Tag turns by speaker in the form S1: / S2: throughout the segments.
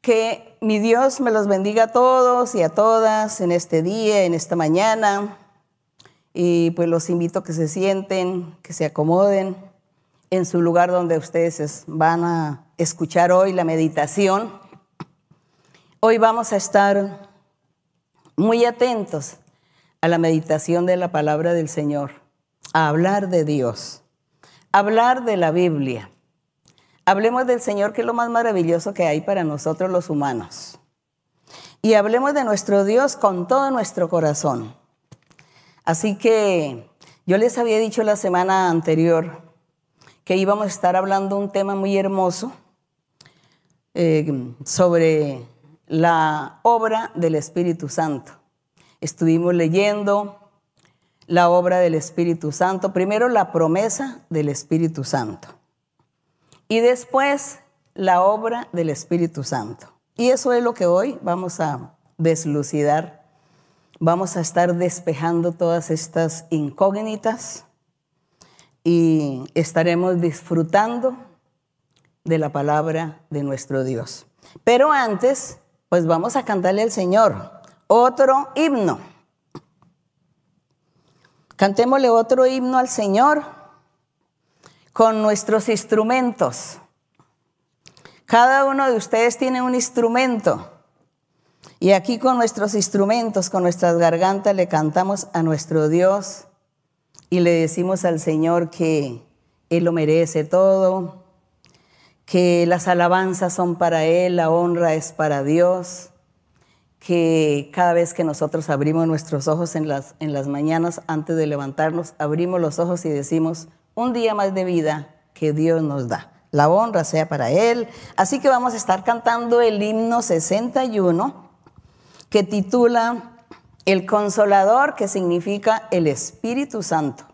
S1: Que mi Dios me los bendiga a todos y a todas en este día, en esta mañana. Y pues los invito a que se sienten, que se acomoden en su lugar donde ustedes van a escuchar hoy la meditación. Hoy vamos a estar muy atentos a la meditación de la palabra del Señor, a hablar de Dios, a hablar de la Biblia. Hablemos del Señor, que es lo más maravilloso que hay para nosotros los humanos. Y hablemos de nuestro Dios con todo nuestro corazón. Así que yo les había dicho la semana anterior que íbamos a estar hablando un tema muy hermoso eh, sobre la obra del Espíritu Santo. Estuvimos leyendo la obra del Espíritu Santo, primero la promesa del Espíritu Santo y después la obra del Espíritu Santo. Y eso es lo que hoy vamos a deslucidar. Vamos a estar despejando todas estas incógnitas y estaremos disfrutando de la palabra de nuestro Dios. Pero antes pues vamos a cantarle al Señor otro himno. Cantémosle otro himno al Señor con nuestros instrumentos. Cada uno de ustedes tiene un instrumento. Y aquí con nuestros instrumentos, con nuestras gargantas, le cantamos a nuestro Dios y le decimos al Señor que Él lo merece todo, que las alabanzas son para Él, la honra es para Dios, que cada vez que nosotros abrimos nuestros ojos en las, en las mañanas antes de levantarnos, abrimos los ojos y decimos, un día más de vida que Dios nos da. La honra sea para Él. Así que vamos a estar cantando el himno 61 que titula El Consolador, que significa el Espíritu Santo.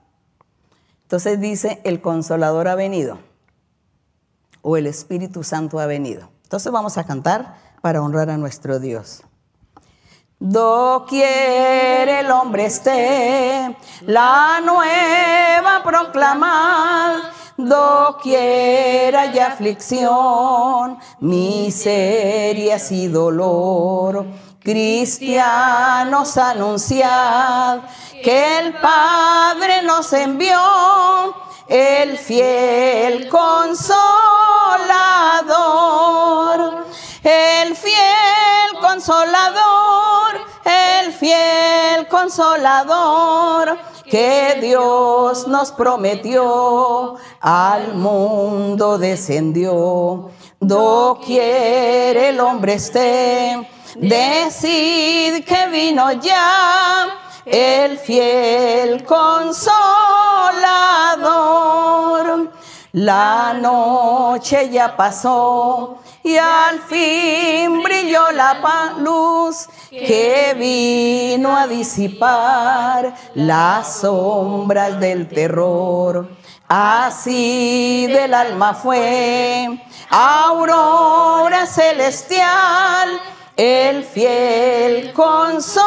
S1: Entonces dice, el Consolador ha venido o el Espíritu Santo ha venido. Entonces vamos a cantar para honrar a nuestro Dios. Doquier el hombre esté, la nueva proclamar, doquier haya aflicción, miserias y dolor. Cristianos anunciad que el Padre nos envió el fiel consolador, el fiel consolador, el fiel consolador que Dios nos prometió, al mundo descendió. Doquier el hombre esté, decid que vino ya el fiel consolador. La noche ya pasó y al fin brilló la luz que vino a disipar las sombras del terror. Así del alma fue aurora celestial el fiel consolador,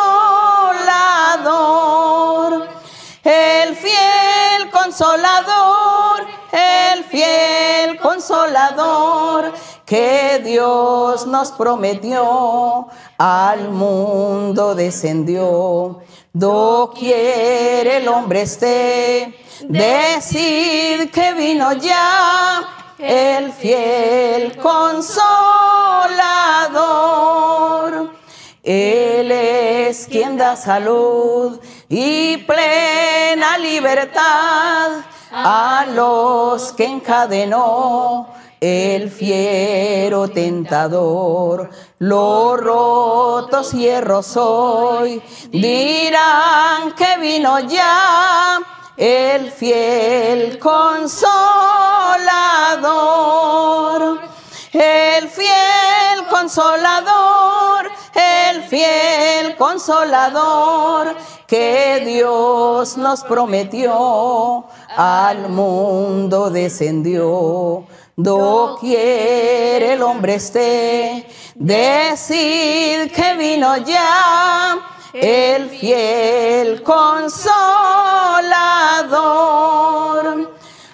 S1: el fiel consolador, el fiel consolador que Dios nos prometió, al mundo descendió. Doquier el hombre esté, decid que vino ya el fiel consolador. Él es quien da salud y plena libertad a los que encadenó el fiero tentador. Los rotos hierros hoy dirán que vino ya el fiel consolador, el fiel consolador, el fiel consolador que Dios nos prometió, al mundo descendió. Doquier el hombre esté, decid que vino ya el fiel consolador.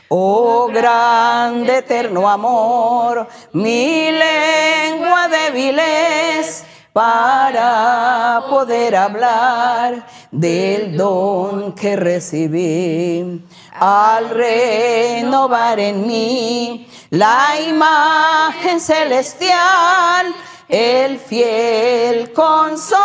S1: Oh grande eterno amor, mi lengua de débiles para poder hablar del don que recibí. Al renovar en mí la imagen celestial, el fiel consolador,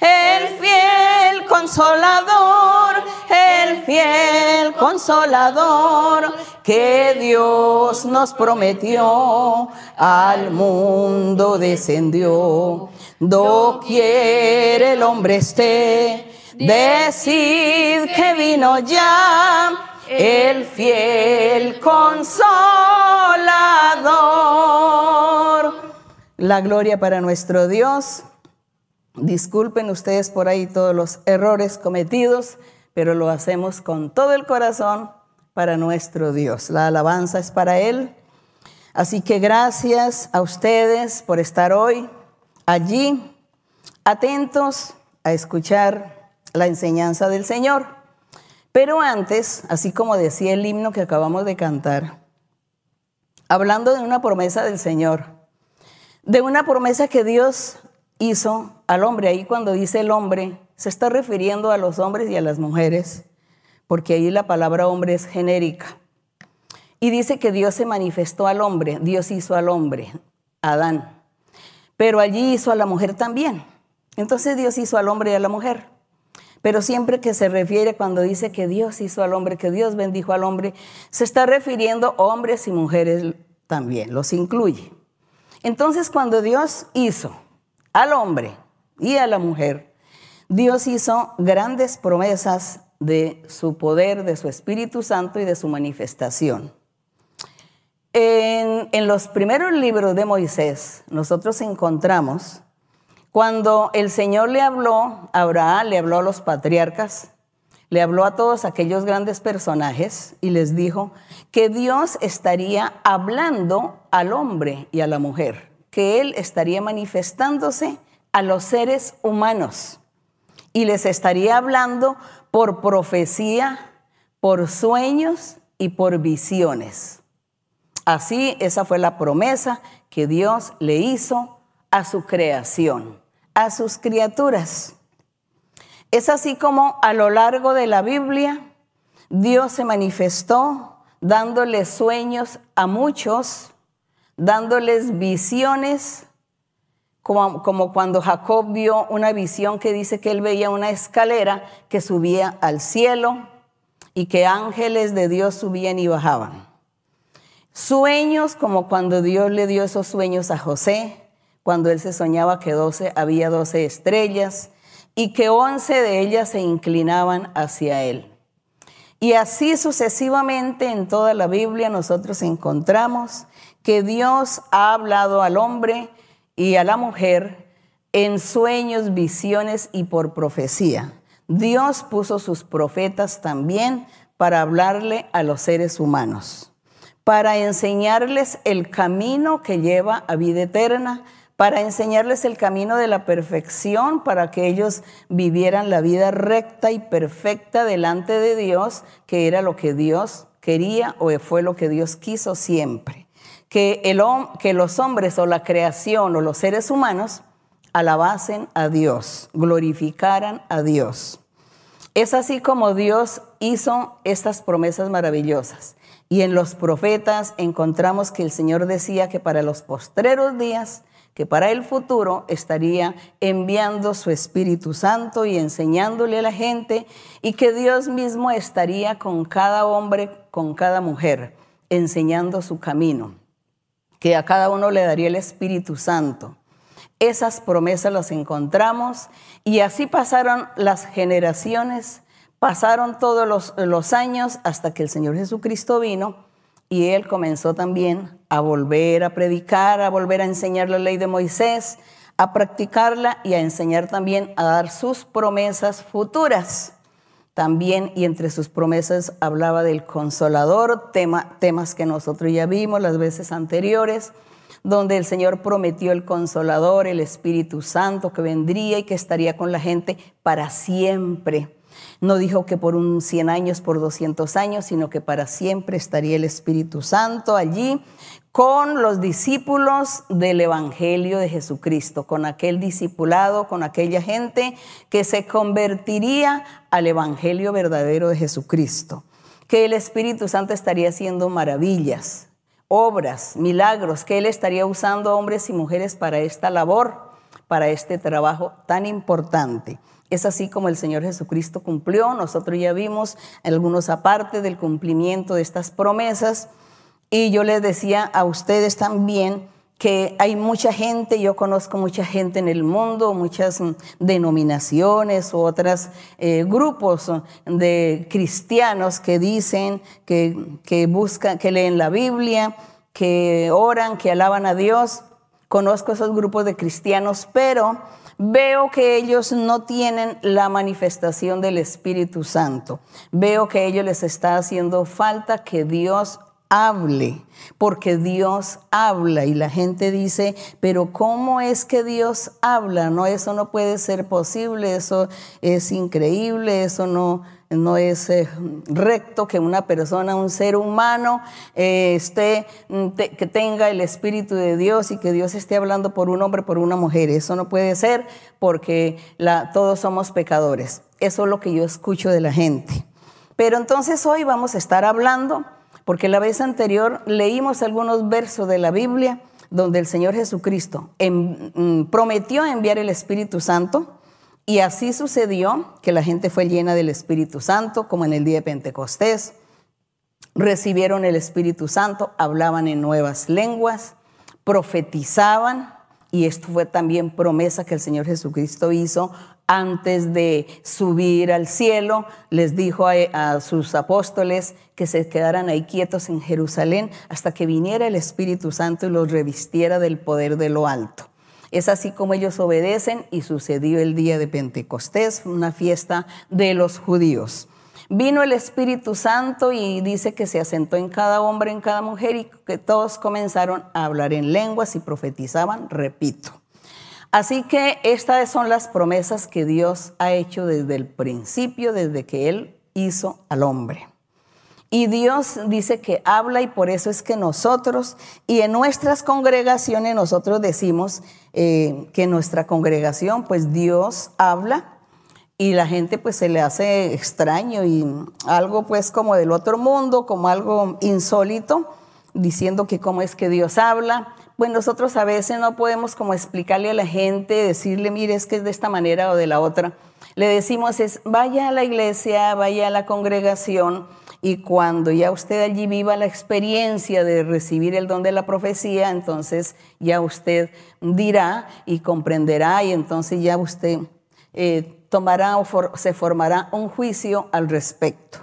S1: el fiel consolador, el fiel consolador que Dios nos prometió, al mundo descendió. Doquier el hombre esté, decid que vino ya el fiel consolador. La gloria para nuestro Dios. Disculpen ustedes por ahí todos los errores cometidos, pero lo hacemos con todo el corazón para nuestro Dios. La alabanza es para Él. Así que gracias a ustedes por estar hoy allí, atentos a escuchar la enseñanza del Señor. Pero antes, así como decía el himno que acabamos de cantar, hablando de una promesa del Señor, de una promesa que Dios hizo al hombre, ahí cuando dice el hombre, se está refiriendo a los hombres y a las mujeres, porque ahí la palabra hombre es genérica. Y dice que Dios se manifestó al hombre, Dios hizo al hombre, Adán, pero allí hizo a la mujer también. Entonces Dios hizo al hombre y a la mujer. Pero siempre que se refiere cuando dice que Dios hizo al hombre, que Dios bendijo al hombre, se está refiriendo hombres y mujeres también, los incluye. Entonces cuando Dios hizo al hombre y a la mujer, Dios hizo grandes promesas de su poder, de su Espíritu Santo y de su manifestación. En, en los primeros libros de Moisés, nosotros encontramos cuando el Señor le habló a Abraham, le habló a los patriarcas, le habló a todos aquellos grandes personajes y les dijo que Dios estaría hablando al hombre y a la mujer, que Él estaría manifestándose a los seres humanos y les estaría hablando por profecía, por sueños y por visiones. Así esa fue la promesa que Dios le hizo a su creación a sus criaturas. Es así como a lo largo de la Biblia Dios se manifestó dándoles sueños a muchos, dándoles visiones, como, como, cuando Jacob vio una visión que dice que él veía una escalera que subía al cielo y que ángeles de Dios subían y bajaban. Sueños como cuando Dios le dio esos sueños a José, cuando él se soñaba que 12, había 12 estrellas y que 11 de ellas se inclinaban hacia él. Y así sucesivamente en toda la Biblia nosotros encontramos que Dios ha hablado al hombre y a la mujer en sueños, visiones y por profecía. Dios puso sus profetas también para hablarle a los seres humanos, para enseñarles el camino que lleva a vida eterna, para enseñarles el camino de la perfección, para que ellos vivieran la vida recta y perfecta delante de Dios, que era lo que Dios quería o fue lo que Dios quiso siempre. Que, los hombres o la creación o los seres humanos alabasen a Dios, glorificaran a Dios. Es así como Dios hizo estas promesas maravillosas. Y en los profetas encontramos que el Señor decía que para los postreros días que para el futuro estaría enviando su Espíritu Santo y enseñándole a la gente y que Dios mismo estaría con cada hombre, con cada mujer, enseñando su camino, que a cada uno le daría el Espíritu Santo. Esas promesas las encontramos y así pasaron las generaciones, pasaron todos los, años hasta que el Señor Jesucristo vino y él comenzó también a volver a predicar, a volver a enseñar la ley de Moisés, a practicarla y a enseñar también a dar sus promesas futuras. También, y entre sus promesas hablaba del consolador, tema, temas que nosotros ya vimos las veces anteriores, donde el Señor prometió el consolador, el Espíritu Santo que vendría y que estaría con la gente para siempre No dijo que por un 100 años, por 200 años, sino que para siempre estaría el Espíritu Santo allí con los discípulos del Evangelio de Jesucristo, con aquel discipulado, con aquella gente que se convertiría al Evangelio verdadero de Jesucristo, que el Espíritu Santo estaría haciendo maravillas, obras, milagros, que Él estaría usando hombres y mujeres para esta labor, para este trabajo tan importante. Es así como el Señor Jesucristo cumplió. Nosotros ya vimos algunos aparte del cumplimiento de estas promesas y yo les decía a ustedes también que hay mucha gente, yo conozco mucha gente en el mundo, muchas mm, denominaciones u otros eh, grupos de cristianos que dicen que, que buscan, que leen la Biblia, que oran, que alaban a Dios. Conozco esos grupos de cristianos, pero veo que ellos no tienen la manifestación del Espíritu Santo. Veo que a ellos les está haciendo falta que Dios hable, porque Dios habla y la gente dice, pero ¿cómo es que Dios habla? No, eso no puede ser posible, eso es increíble, eso no, no es eh, recto que una persona, un ser humano, eh, esté, mm, que tenga el Espíritu de Dios y que Dios esté hablando por un hombre, por una mujer. Eso no puede ser porque todos somos pecadores. Eso es lo que yo escucho de la gente. Pero entonces hoy vamos a estar hablando porque la vez anterior leímos algunos versos de la Biblia donde el Señor Jesucristo mm, prometió enviar el Espíritu Santo y así sucedió que la gente fue llena del Espíritu Santo, como en el día de Pentecostés. Recibieron el Espíritu Santo, hablaban en nuevas lenguas, profetizaban, y esto fue también promesa que el Señor Jesucristo hizo antes de subir al cielo, les dijo a, sus apóstoles que se quedaran ahí quietos en Jerusalén hasta que viniera el Espíritu Santo y los revistiera del poder de lo alto. Es así como ellos obedecen y sucedió el día de Pentecostés, una fiesta de los judíos. Vino el Espíritu Santo y dice que se asentó en cada hombre, en cada mujer y que todos comenzaron a hablar en lenguas y profetizaban, repito. Así que estas son las promesas que Dios ha hecho desde el principio, desde que Él hizo al hombre. Y Dios dice que habla y por eso es que nosotros y en nuestras congregaciones nosotros decimos eh, que en nuestra congregación pues Dios habla y la gente pues se le hace extraño y algo pues como del otro mundo, como algo insólito, diciendo que cómo es que Dios habla pues nosotros a veces no podemos como explicarle a la gente, decirle, mire, es que es de esta manera o de la otra. Le decimos es, vaya a la iglesia, vaya a la congregación y cuando ya usted allí viva la experiencia de recibir el don de la profecía, entonces ya usted dirá y comprenderá y entonces ya usted eh, tomará o se formará un juicio al respecto.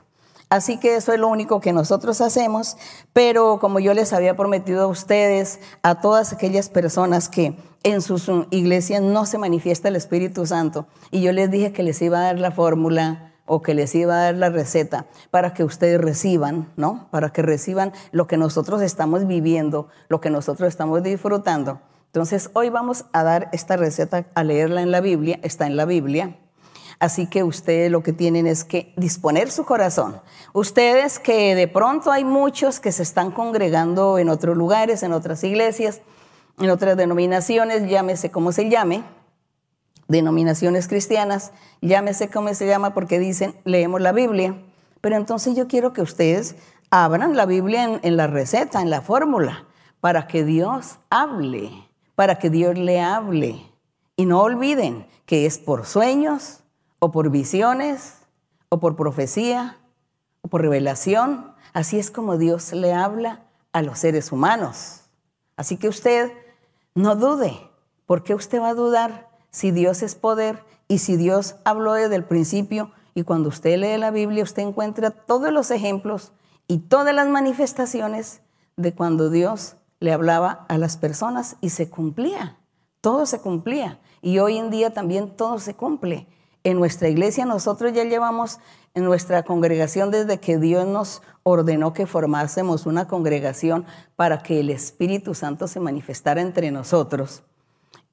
S1: Así que eso es lo único que nosotros hacemos, pero como yo les había prometido a ustedes, a todas aquellas personas que en sus iglesias no se manifiesta el Espíritu Santo, y yo les dije que les iba a dar la fórmula o que les iba a dar la receta para que ustedes reciban, ¿no? Para que reciban lo que nosotros estamos viviendo, lo que nosotros estamos disfrutando. Entonces, hoy vamos a dar esta receta a leerla en la Biblia, está en la Biblia, Así que ustedes lo que tienen es que disponer su corazón. Ustedes que de pronto hay muchos que se están congregando en otros lugares, en otras iglesias, en otras denominaciones, llámese como se llame, denominaciones cristianas, llámese como se llama porque dicen, leemos la Biblia. Pero entonces yo quiero que ustedes abran la Biblia en, en la receta, en la fórmula, para que Dios hable, para que Dios le hable. Y no olviden que es por sueños, o por visiones, o por profecía, o por revelación. Así es como Dios le habla a los seres humanos. Así que usted no dude. ¿Por qué usted va a dudar si Dios es poder y si Dios habló desde el principio? Y cuando usted lee la Biblia, usted encuentra todos los ejemplos y todas las manifestaciones de cuando Dios le hablaba a las personas y se cumplía. Todo se cumplía. Y hoy en día también todo se cumple. En nuestra iglesia nosotros ya llevamos en nuestra congregación desde que Dios nos ordenó que formásemos una congregación para que el Espíritu Santo se manifestara entre nosotros.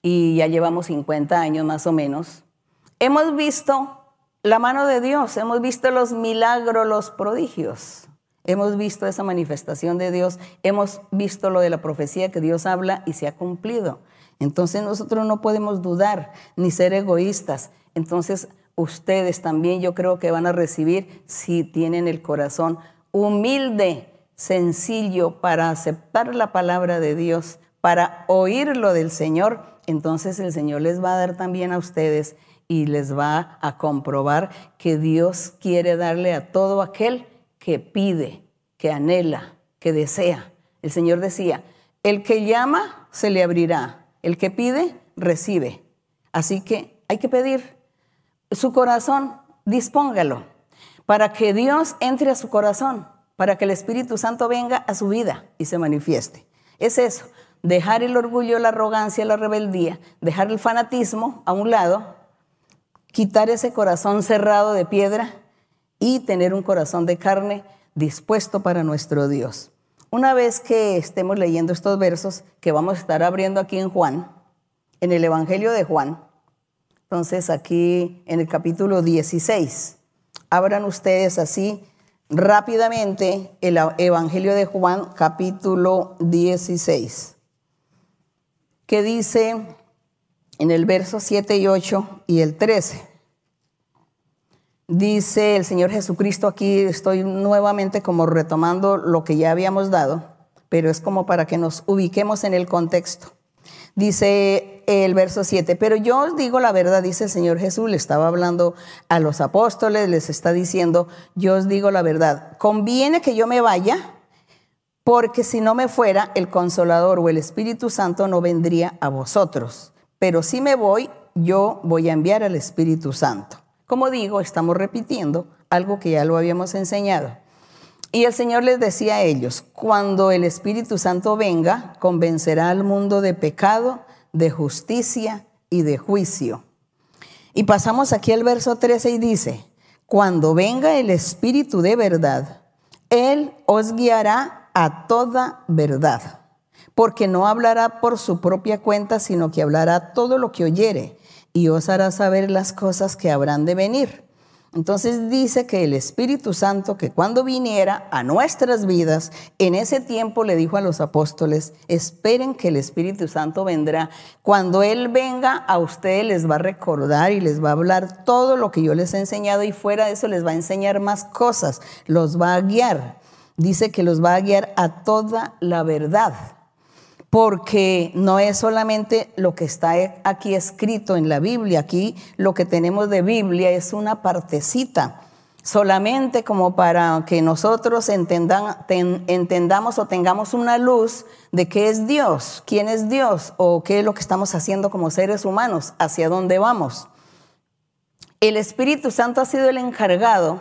S1: Y ya llevamos 50 años más o menos. Hemos visto la mano de Dios, hemos visto los milagros, los prodigios. Hemos visto esa manifestación de Dios, hemos visto lo de la profecía que Dios habla y se ha cumplido. Entonces nosotros no podemos dudar ni ser egoístas. Entonces ustedes también yo creo que van a recibir si tienen el corazón humilde, sencillo para aceptar la palabra de Dios, para oír lo del Señor. Entonces el Señor les va a dar también a ustedes y les va a comprobar que Dios quiere darle a todo aquel que pide, que anhela, que desea. El Señor decía, el que llama, se le abrirá. El que pide, recibe. Así que hay que pedir. Su corazón, dispóngalo para que Dios entre a su corazón, para que el Espíritu Santo venga a su vida y se manifieste. Es eso, dejar el orgullo, la arrogancia, la rebeldía, dejar el fanatismo a un lado, quitar ese corazón cerrado de piedra y tener un corazón de carne dispuesto para nuestro Dios. Una vez que estemos leyendo estos versos que vamos a estar abriendo aquí en Juan, en el Evangelio de Juan, entonces aquí en el capítulo 16, abran ustedes así rápidamente el Evangelio de Juan, capítulo 16, que dice en el verso 7 y 8 y el 13. Dice el Señor Jesucristo, aquí estoy nuevamente como retomando lo que ya habíamos dado, pero es como para que nos ubiquemos en el contexto. Dice el verso 7, pero yo os digo la verdad, dice el Señor Jesús, le estaba hablando a los apóstoles, les está diciendo, yo os digo la verdad, conviene que yo me vaya, porque si no me fuera, el consolador o el Espíritu Santo no vendría a vosotros, pero si me voy, yo voy a enviar al Espíritu Santo. Como digo, estamos repitiendo algo que ya lo habíamos enseñado. Y el Señor les decía a ellos, cuando el Espíritu Santo venga, convencerá al mundo de pecado, de justicia y de juicio. Y pasamos aquí al verso 13 y dice, cuando venga el Espíritu de verdad, Él os guiará a toda verdad, porque no hablará por su propia cuenta, sino que hablará todo lo que oyere y os hará saber las cosas que habrán de venir. Entonces dice que el Espíritu Santo, que cuando viniera a nuestras vidas, en ese tiempo le dijo a los apóstoles, esperen que el Espíritu Santo vendrá. Cuando Él venga, a ustedes les va a recordar y les va a hablar todo lo que yo les he enseñado y fuera de eso les va a enseñar más cosas, los va a guiar. Dice que los va a guiar a toda la verdad porque no es solamente lo que está aquí escrito en la Biblia, aquí lo que tenemos de Biblia es una partecita, solamente como para que nosotros entendamos o tengamos una luz de qué es Dios, quién es Dios o qué es lo que estamos haciendo como seres humanos, hacia dónde vamos. El Espíritu Santo ha sido el encargado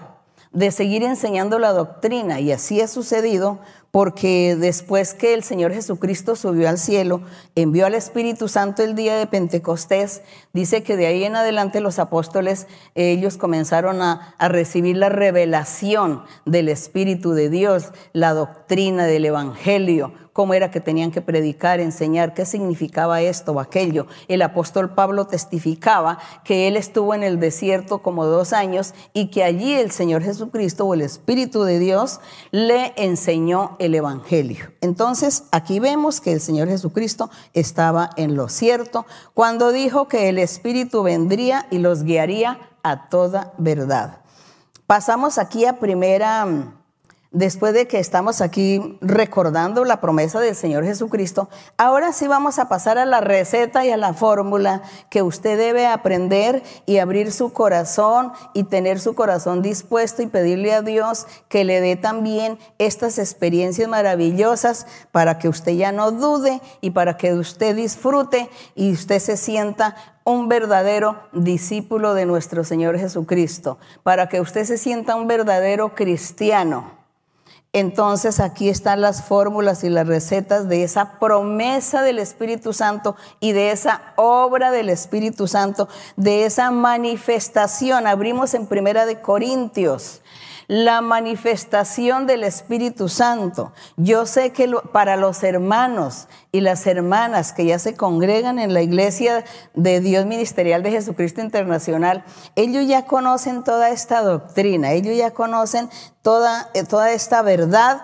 S1: de seguir enseñando la doctrina y así ha sucedido porque después que el Señor Jesucristo subió al cielo, envió al Espíritu Santo el día de Pentecostés, dice que de ahí en adelante los apóstoles, ellos comenzaron a, a recibir la revelación del Espíritu de Dios, la doctrina del Evangelio, cómo era que tenían que predicar, enseñar, qué significaba esto o aquello. El apóstol Pablo testificaba que él estuvo en el desierto como dos años y que allí el Señor Jesucristo o el Espíritu de Dios le enseñó el Evangelio. Entonces, aquí vemos que el Señor Jesucristo estaba en lo cierto cuando dijo que el Espíritu vendría y los guiaría a toda verdad. Pasamos aquí a primera Después de que estamos aquí recordando la promesa del Señor Jesucristo, ahora sí vamos a pasar a la receta y a la fórmula que usted debe aprender y abrir su corazón y tener su corazón dispuesto y pedirle a Dios que le dé también estas experiencias maravillosas para que usted ya no dude y para que usted disfrute y usted se sienta un verdadero discípulo de nuestro Señor Jesucristo, para que usted se sienta un verdadero cristiano entonces aquí están las fórmulas y las recetas de esa promesa del Espíritu Santo y de esa obra del Espíritu Santo, de esa manifestación. Abrimos en Primera de Corintios. La manifestación del Espíritu Santo. Yo sé que para los hermanos y las hermanas que ya se congregan en la iglesia de Dios Ministerial de Jesucristo Internacional, ellos ya conocen toda esta doctrina, ellos ya conocen toda, eh, toda esta verdad,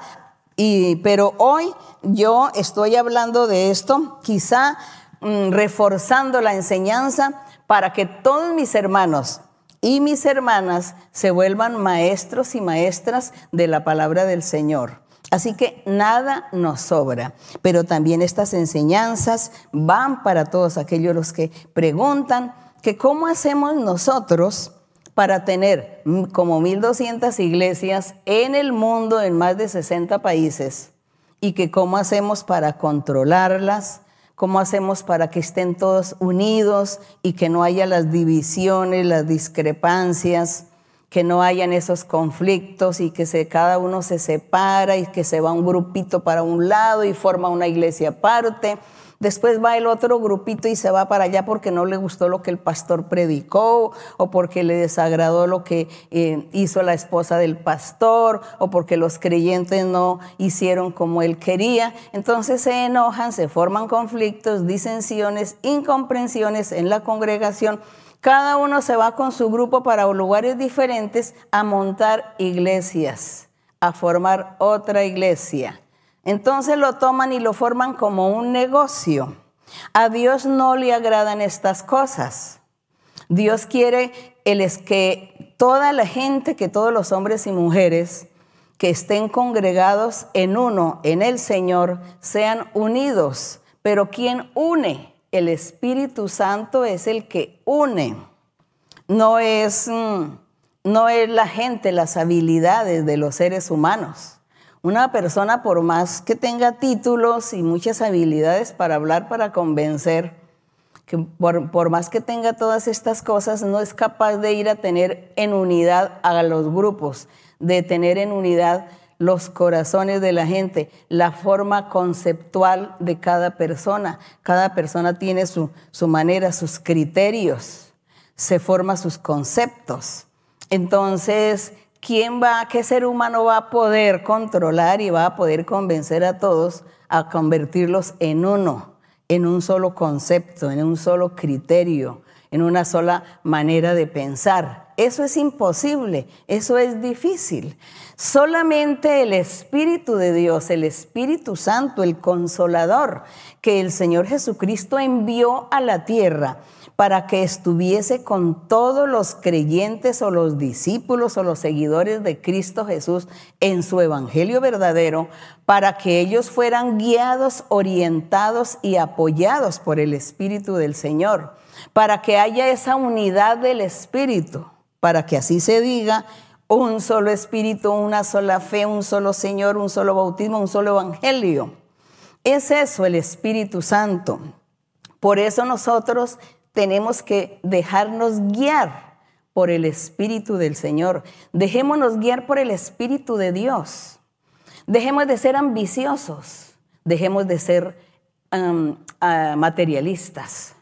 S1: y, pero hoy yo estoy hablando de esto, quizá mm, reforzando la enseñanza para que todos mis hermanos y mis hermanas se vuelvan maestros y maestras de la palabra del Señor. Así que nada nos sobra, pero también estas enseñanzas van para todos aquellos los que preguntan que cómo hacemos nosotros para tener como 1.200 iglesias en el mundo en más de 60 países y que cómo hacemos para controlarlas, ¿Cómo hacemos para que estén todos unidos y que no haya las divisiones, las discrepancias, que no hayan esos conflictos y que se, cada uno se separa y que se va un grupito para un lado y forma una iglesia aparte? Después va el otro grupito y se va para allá porque no le gustó lo que el pastor predicó o porque le desagradó lo que eh, hizo la esposa del pastor o porque los creyentes no hicieron como él quería. Entonces se enojan, se forman conflictos, disensiones, incomprensiones en la congregación. Cada uno se va con su grupo para lugares diferentes a montar iglesias, a formar otra iglesia. Entonces lo toman y lo forman como un negocio. A Dios no le agradan estas cosas. Dios quiere el es que toda la gente, que todos los hombres y mujeres que estén congregados en uno, en el Señor, sean unidos. Pero ¿quién une? El Espíritu Santo es el que une. No es, mm, no es la gente, las habilidades de los seres humanos. Una persona, por más que tenga títulos y muchas habilidades para hablar, para convencer, que por, más que tenga todas estas cosas, no es capaz de ir a tener en unidad a los grupos, de tener en unidad los corazones de la gente, la forma conceptual de cada persona. Cada persona tiene su, su manera, sus criterios, se forma sus conceptos. Entonces, ¿quién va, qué ser humano va a poder controlar y va a poder convencer a todos a convertirlos en uno, en un solo concepto, en un solo criterio, en una sola manera de pensar? Eso es imposible, eso es difícil. Solamente el Espíritu de Dios, el Espíritu Santo, el consolador que el Señor Jesucristo envió a la tierra, para que estuviese con todos los creyentes o los discípulos o los seguidores de Cristo Jesús en su evangelio verdadero, para que ellos fueran guiados, orientados y apoyados por el Espíritu del Señor, para que haya esa unidad del Espíritu, para que así se diga, un solo Espíritu, una sola fe, un solo Señor, un solo bautismo, un solo evangelio. Es eso el Espíritu Santo. Por eso nosotros tenemos que dejarnos guiar por el Espíritu del Señor. Dejémonos guiar por el Espíritu de Dios. Dejemos de ser ambiciosos. Dejemos de ser ah, materialistas.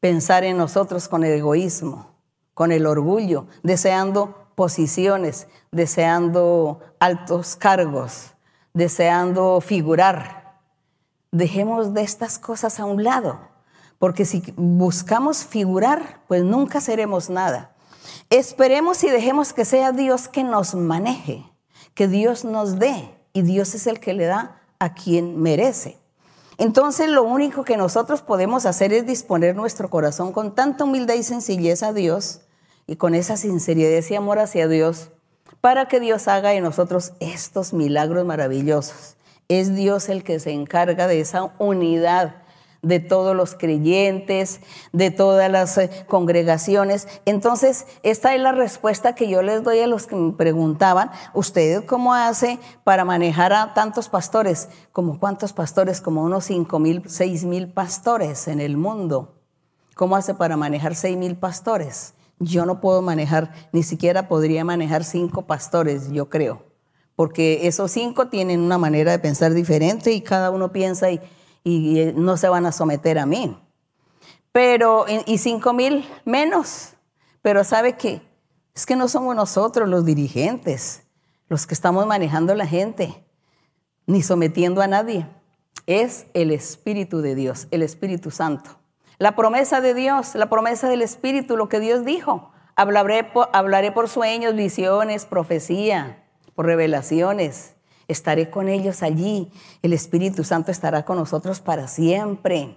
S1: Pensar en nosotros con egoísmo, con el orgullo, deseando posiciones, deseando altos cargos, deseando figurar. Dejemos de estas cosas a un lado porque si buscamos figurar, pues nunca seremos nada. Esperemos y dejemos que sea Dios que nos maneje, que Dios nos dé, y Dios es el que le da a quien merece. Entonces lo único que nosotros podemos hacer es disponer nuestro corazón con tanta humildad y sencillez a Dios y con esa sinceridad y amor hacia Dios para que Dios haga en nosotros estos milagros maravillosos. Es Dios el que se encarga de esa unidad de todos los creyentes, de todas las eh, congregaciones. Entonces, esta es la respuesta que yo les doy a los que me preguntaban, ¿usted cómo hace para manejar a tantos pastores? ¿Como cuántos pastores? Como unos cinco mil, seis mil pastores en el mundo. ¿Cómo hace para manejar seis mil pastores? Yo no puedo manejar, ni siquiera podría manejar cinco pastores, yo creo, porque esos cinco tienen una manera de pensar diferente y cada uno piensa y y eh, no se van a someter a mí. Pero, y cinco mil menos. Pero sabe que Es que no somos nosotros los dirigentes, los que estamos manejando la gente, ni sometiendo a nadie. Es el Espíritu de Dios, el Espíritu Santo. La promesa de Dios, la promesa del Espíritu, lo que Dios dijo. Hablaré por, hablaré por sueños, visiones, profecía, por revelaciones. Estaré con ellos allí. El Espíritu Santo estará con nosotros para siempre.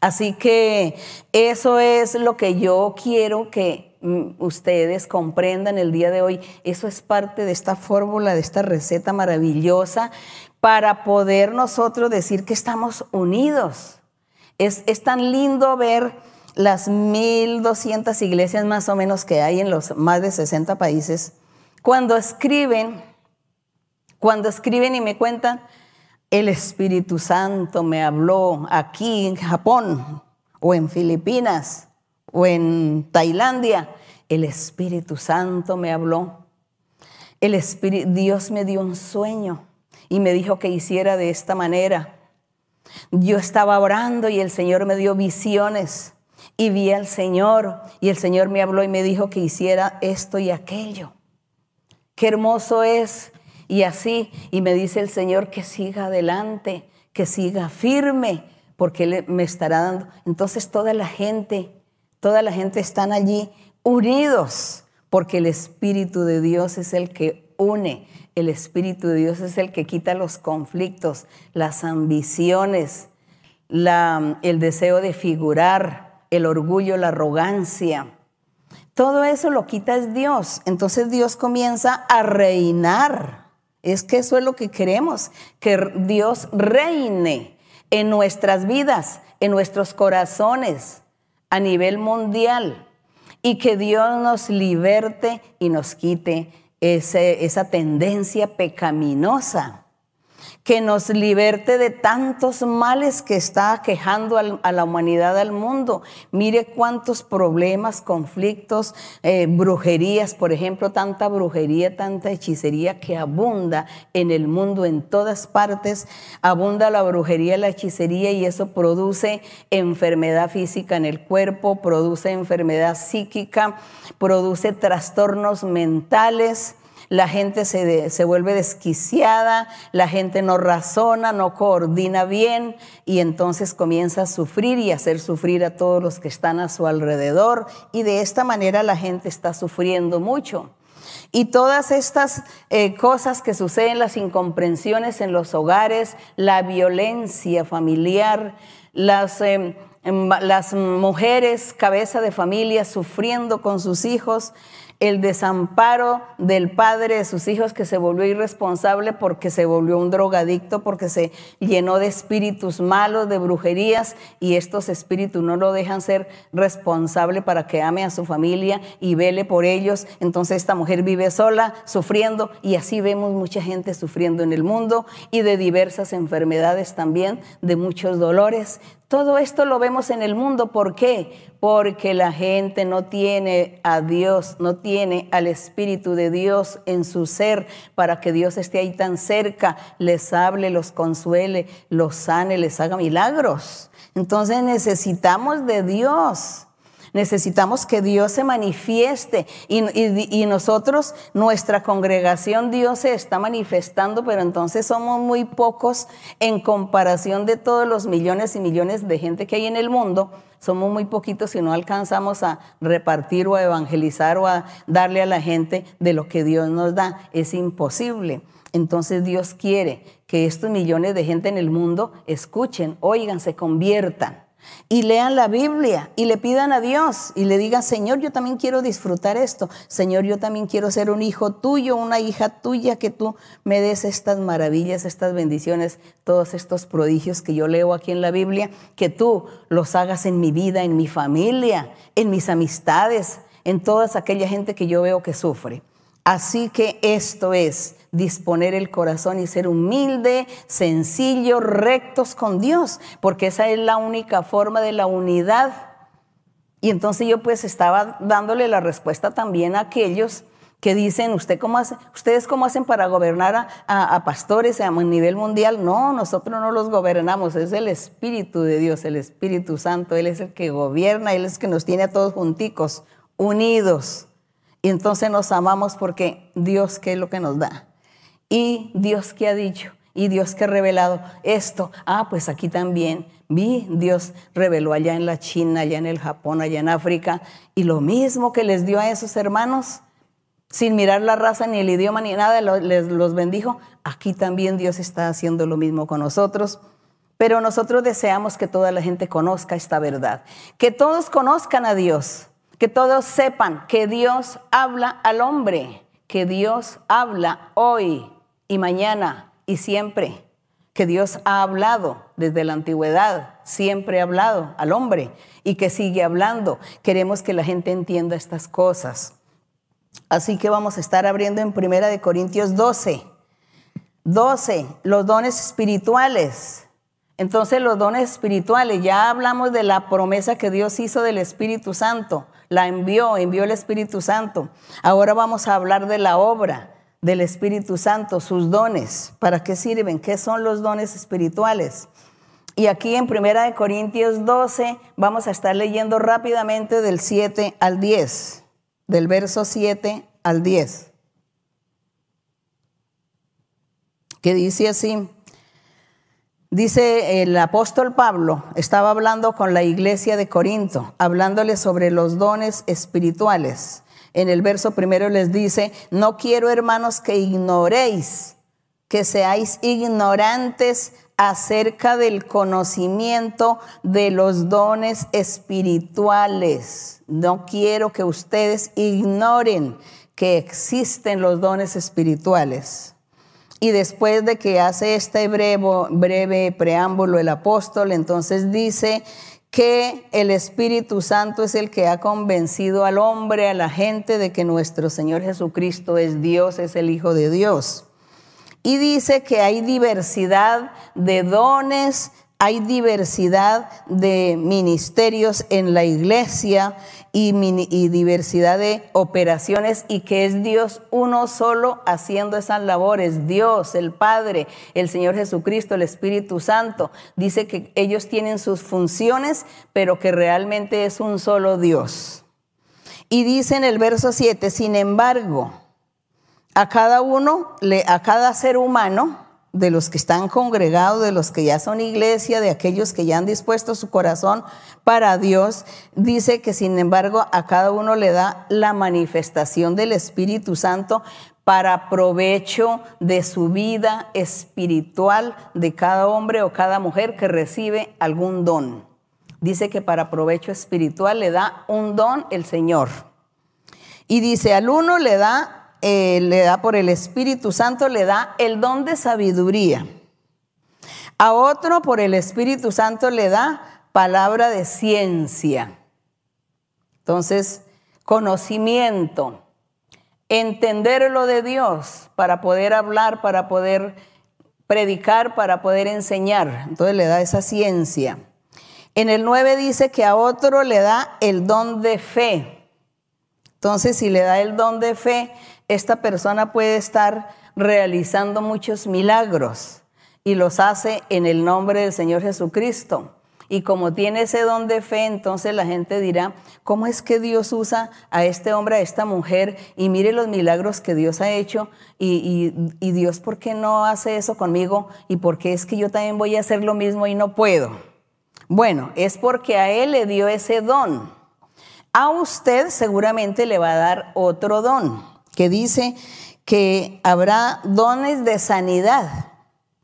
S1: Así que eso es lo que yo quiero que mm, ustedes comprendan el día de hoy. Eso es parte de esta fórmula, de esta receta maravillosa para poder nosotros decir que estamos unidos. Es, es tan lindo ver las 1.200 iglesias más o menos que hay en los más de 60 países. Cuando escriben, cuando escriben y me cuentan, el Espíritu Santo me habló aquí en Japón o en Filipinas o en Tailandia. El Espíritu Santo me habló. El Espíritu, Dios me dio un sueño y me dijo que hiciera de esta manera. Yo estaba orando y el Señor me dio visiones y vi al Señor y el Señor me habló y me dijo que hiciera esto y aquello. Qué hermoso es y así, y me dice el Señor que siga adelante, que siga firme, porque Él me estará dando. Entonces toda la gente, toda la gente están allí unidos, porque el Espíritu de Dios es el que une, el Espíritu de Dios es el que quita los conflictos, las ambiciones, el deseo de figurar, el orgullo, la arrogancia. Todo eso lo quita es Dios. Entonces Dios comienza a reinar es que eso es lo que queremos, que Dios reine en nuestras vidas, en nuestros corazones, a nivel mundial, y que Dios nos liberte y nos quite esa tendencia pecaminosa que nos liberte de tantos males que está quejando a la humanidad, al mundo. Mire cuántos problemas, conflictos, eh, brujerías, por ejemplo, tanta brujería, tanta hechicería que abunda en el mundo, en todas partes. Abunda la brujería, la hechicería y eso produce enfermedad física en el cuerpo, produce enfermedad psíquica, produce trastornos mentales la gente se, se, vuelve desquiciada, la gente no razona, no coordina bien y entonces comienza a sufrir y a hacer sufrir a todos los que están a su alrededor y de esta manera la gente está sufriendo mucho. Y todas estas eh, cosas que suceden, las incomprensiones en los hogares, la violencia familiar, las... Em, em, las mujeres, cabeza de familia, sufriendo con sus hijos, el desamparo del padre de sus hijos que se volvió irresponsable porque se volvió un drogadicto, porque se llenó de espíritus malos, de brujerías, y estos espíritus no lo dejan ser responsable para que ame a su familia y vele por ellos. Entonces esta mujer vive sola, sufriendo, y así vemos mucha gente sufriendo en el mundo y de diversas enfermedades también, de muchos dolores. Todo esto lo vemos en el mundo. ¿Por qué? Porque la gente no tiene a Dios, no tiene al Espíritu de Dios en su ser para que Dios esté ahí tan cerca, les hable, los consuele, los sane, les haga milagros. Entonces necesitamos de Dios. Necesitamos que Dios se manifieste y, nosotros, nuestra congregación, Dios se está manifestando, pero entonces somos muy pocos en comparación de todos los millones y millones de gente que hay en el mundo. Somos muy poquitos y no alcanzamos a repartir o a evangelizar o a darle a la gente de lo que Dios nos da. Es imposible. Entonces Dios quiere que estos millones de gente en el mundo escuchen, oigan, se conviertan y lean la Biblia y le pidan a Dios y le digan, Señor, yo también quiero disfrutar esto. Señor, yo también quiero ser un hijo tuyo, una hija tuya, que tú me des estas maravillas, estas bendiciones, todos estos prodigios que yo leo aquí en la Biblia, que tú los hagas en mi vida, en mi familia, en mis amistades, en toda aquella gente que yo veo que sufre. Así que esto es disponer el corazón y ser humilde, sencillo, rectos con Dios, porque esa es la única forma de la unidad. Y entonces yo pues estaba dándole la respuesta también a aquellos que dicen, ¿Usted cómo hace, ¿ustedes cómo hacen para gobernar a, pastores a nivel mundial? No, nosotros no los gobernamos, es el Espíritu de Dios, el Espíritu Santo, Él es el que gobierna, Él es el que nos tiene a todos junticos, unidos Y entonces nos amamos porque Dios qué es lo que nos da. Y Dios qué ha dicho. Y Dios que ha revelado esto. Ah, pues aquí también vi, Dios reveló allá en la China, allá en el Japón, allá en África. Y lo mismo que les dio a esos hermanos, sin mirar la raza ni el idioma ni nada, les los bendijo. Aquí también Dios está haciendo lo mismo con nosotros. Pero nosotros deseamos que toda la gente conozca esta verdad, que todos conozcan a Dios, que todos sepan que Dios habla al hombre, que Dios habla hoy y mañana y siempre, que Dios ha hablado desde la antigüedad, siempre ha hablado al hombre y que sigue hablando. Queremos que la gente entienda estas cosas. Así que vamos a estar abriendo en Primera de Corintios 12. 12, los dones espirituales. Entonces los dones espirituales, ya hablamos de la promesa que Dios hizo del Espíritu Santo, la envió, envió el Espíritu Santo. Ahora vamos a hablar de la obra del Espíritu Santo, sus dones, ¿para qué sirven? ¿Qué son los dones espirituales? Y aquí en Primera de Corintios 12 vamos a estar leyendo rápidamente del 7 al 10, del verso 7 al 10. Que dice así: Dice el apóstol Pablo, estaba hablando con la iglesia de Corinto, hablándole sobre los dones espirituales. En el verso primero les dice, no quiero hermanos que ignoréis, que seáis ignorantes acerca del conocimiento de los dones espirituales. No quiero que ustedes ignoren que existen los dones espirituales. Y después de que hace este breve, preámbulo el apóstol, entonces dice que el Espíritu Santo es el que ha convencido al hombre, a la gente, de que nuestro Señor Jesucristo es Dios, es el Hijo de Dios. Y dice que hay diversidad de dones, hay diversidad de ministerios en la iglesia y, diversidad de operaciones y que es Dios uno solo haciendo esas labores. Dios, el Padre, el Señor Jesucristo, el Espíritu Santo. Dice que ellos tienen sus funciones, pero que realmente es un solo Dios. Y dice en el verso 7, sin embargo, a cada uno, a cada ser humano, de los que están congregados, de los que ya son iglesia, de aquellos que ya han dispuesto su corazón para Dios, dice que sin embargo a cada uno le da la manifestación del Espíritu Santo para provecho de su vida espiritual de cada hombre o cada mujer que recibe algún don. Dice que para provecho espiritual le da un don el Señor. Y dice, al uno le da eh, le da por el Espíritu Santo, le da el don de sabiduría. A otro por el Espíritu Santo le da palabra de ciencia. Entonces, conocimiento, entender lo de Dios para poder hablar, para poder predicar, para poder enseñar. Entonces le da esa ciencia. En el 9 dice que a otro le da el don de fe. Entonces, si le da el don de fe, esta persona puede estar realizando muchos milagros y los hace en el nombre del Señor Jesucristo. Y como tiene ese don de fe, entonces la gente dirá, ¿cómo es que Dios usa a este hombre, a esta mujer? Y mire los milagros que Dios ha hecho. Y, Dios, ¿por qué no hace eso conmigo? ¿Y por qué es que yo también voy a hacer lo mismo y no puedo? Bueno, es porque a Él le dio ese don. A usted seguramente le va a dar otro don que dice que habrá dones de sanidad.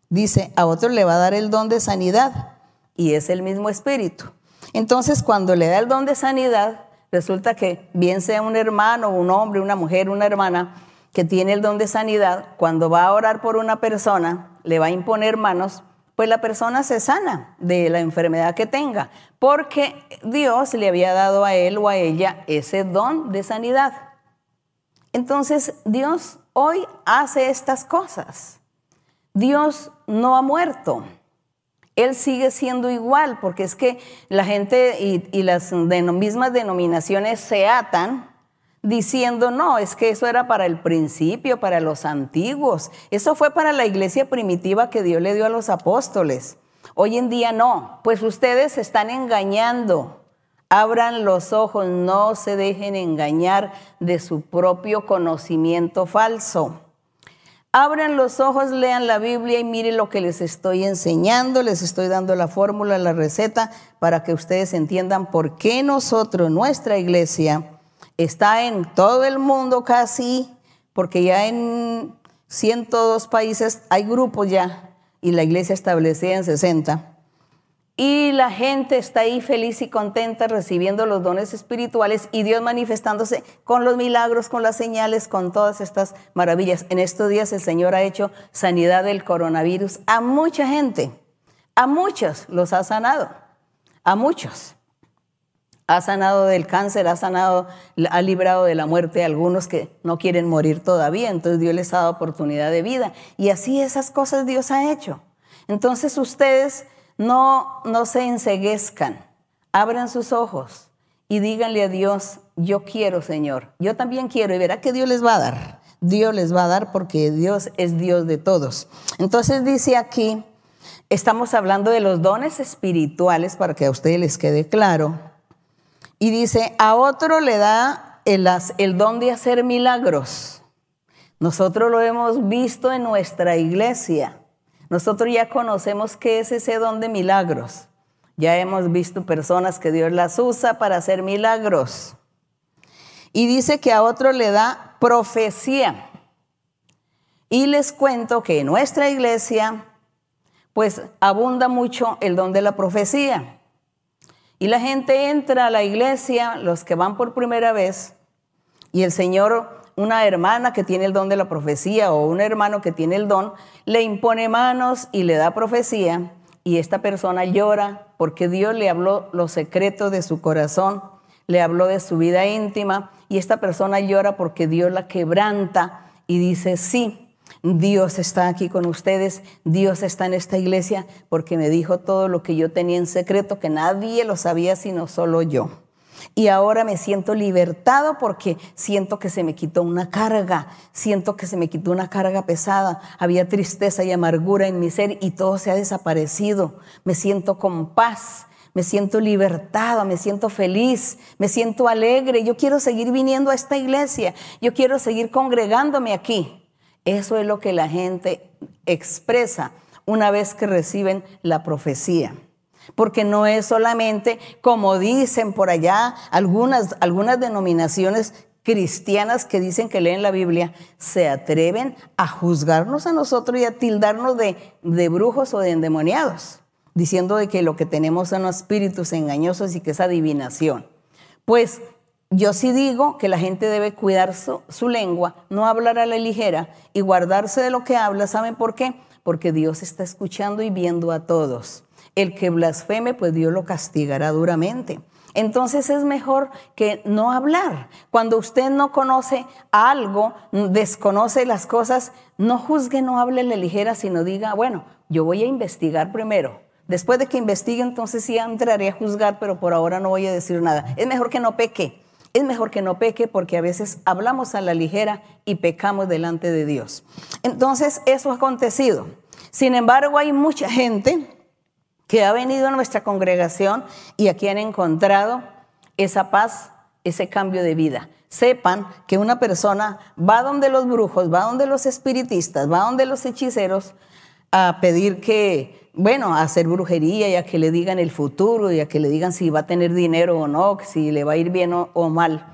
S1: Dice, a otro le va a dar el don de sanidad y es el mismo espíritu. Entonces, cuando le da el don de sanidad, resulta que bien sea un hermano, un hombre, una mujer, una hermana que tiene el don de sanidad, cuando va a orar por una persona, le va a imponer manos, pues la persona se sana de la enfermedad que tenga, porque Dios le había dado a él o a ella ese don de sanidad. Entonces Dios hoy hace estas cosas. Dios no ha muerto. Él sigue siendo igual, porque es que la gente y, las mismas denominaciones se atan diciendo, no, es que eso era para el principio, para los antiguos. Eso fue para la iglesia primitiva que Dios le dio a los apóstoles. Hoy en día no, pues ustedes están engañando Abran los ojos, no se dejen engañar de su propio conocimiento falso. Abran los ojos, lean la Biblia y miren lo que les estoy enseñando. Les estoy dando la fórmula, la receta, para que ustedes entiendan por qué nosotros, nuestra iglesia, está en todo el mundo casi, porque ya en 102 países hay grupos ya, y la iglesia establecida en 60 y la gente está ahí feliz y contenta recibiendo los dones espirituales y Dios manifestándose con los milagros, con las señales, con todas estas maravillas. En estos días el Señor ha hecho sanidad del coronavirus a mucha gente, a muchos los ha sanado, a muchos. Ha sanado del cáncer, ha sanado, ha librado de la muerte a algunos que no quieren morir todavía, entonces Dios les ha dado oportunidad de vida. Y así esas cosas Dios ha hecho. Entonces ustedes no, no se enseguezcan, abran sus ojos y díganle a Dios, yo quiero, Señor, yo también quiero, y verá que Dios les va a dar. Dios les va a dar porque Dios es Dios de todos. Entonces dice aquí, estamos hablando de los dones espirituales para que a ustedes les quede claro. Y dice, a otro le da el, el don de hacer milagros. Nosotros lo hemos visto en nuestra iglesia. Nosotros ya conocemos qué es ese don de milagros. Ya hemos visto personas que Dios las usa para hacer milagros. Y dice que a otro le da profecía. Y les cuento que en nuestra iglesia, pues abunda mucho el don de la profecía. Y la gente entra a la iglesia, los que van por primera vez, y el Señor una hermana que tiene el don de la profecía o un hermano que tiene el don, le impone manos y le da profecía y esta persona llora porque Dios le habló los secretos de su corazón, le habló de su vida íntima y esta persona llora porque Dios la quebranta y dice, sí, Dios está aquí con ustedes, Dios está en esta iglesia porque me dijo todo lo que yo tenía en secreto, que nadie lo sabía sino solo yo. Y ahora me siento libertado porque siento que se me quitó una carga, siento que se me quitó una carga pesada. Había tristeza y amargura en mi ser y todo se ha desaparecido. Me siento con paz, me siento libertado, me siento feliz, me siento alegre. Yo quiero seguir viniendo a esta iglesia, yo quiero seguir congregándome aquí. Eso es lo que la gente expresa una vez que reciben la profecía porque no es solamente como dicen por allá algunas, algunas denominaciones cristianas que dicen que leen la Biblia, se atreven a juzgarnos a nosotros y a tildarnos de, de brujos o de endemoniados, diciendo de que lo que tenemos son espíritus engañosos y que es adivinación. Pues yo sí digo que la gente debe cuidar su, su, lengua, no hablar a la ligera y guardarse de lo que habla. ¿Saben por qué? Porque Dios está escuchando y viendo a todos. El que blasfeme, pues Dios lo castigará duramente. Entonces es mejor que no hablar. Cuando usted no conoce algo, desconoce las cosas, no juzgue, no hable la ligera, sino diga, bueno, yo voy a investigar primero. Después de que investigue, entonces sí entraré a juzgar, pero por ahora no voy a decir nada. Es mejor que no peque. Es mejor que no peque porque a veces hablamos a la ligera y pecamos delante de Dios. Entonces eso ha acontecido. Sin embargo, hay mucha gente que ha venido a nuestra congregación y aquí han encontrado esa paz, ese cambio de vida. Sepan que una persona va donde los brujos, va donde los espiritistas, va donde los hechiceros a pedir que, bueno, a hacer brujería y a que le digan el futuro y a que le digan si va a tener dinero o no, si le va a ir bien o, o mal.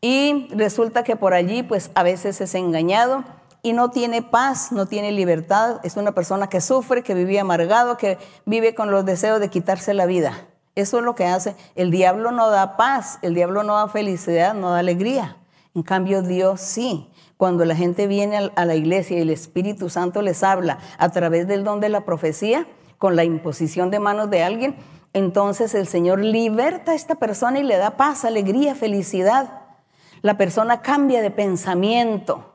S1: Y resulta que por allí, pues a veces es engañado y no tiene paz, no tiene libertad. Es una persona que sufre, que vive amargado, que vive con los deseos de quitarse la vida. Eso es lo que hace. El diablo no da paz, el diablo no da felicidad, no da alegría. En cambio, Dios sí. Cuando la gente viene a la iglesia y el Espíritu Santo les habla a través del don de la profecía, con la imposición de manos de alguien, entonces el Señor liberta a esta persona y le da paz, alegría, felicidad. La persona cambia de pensamiento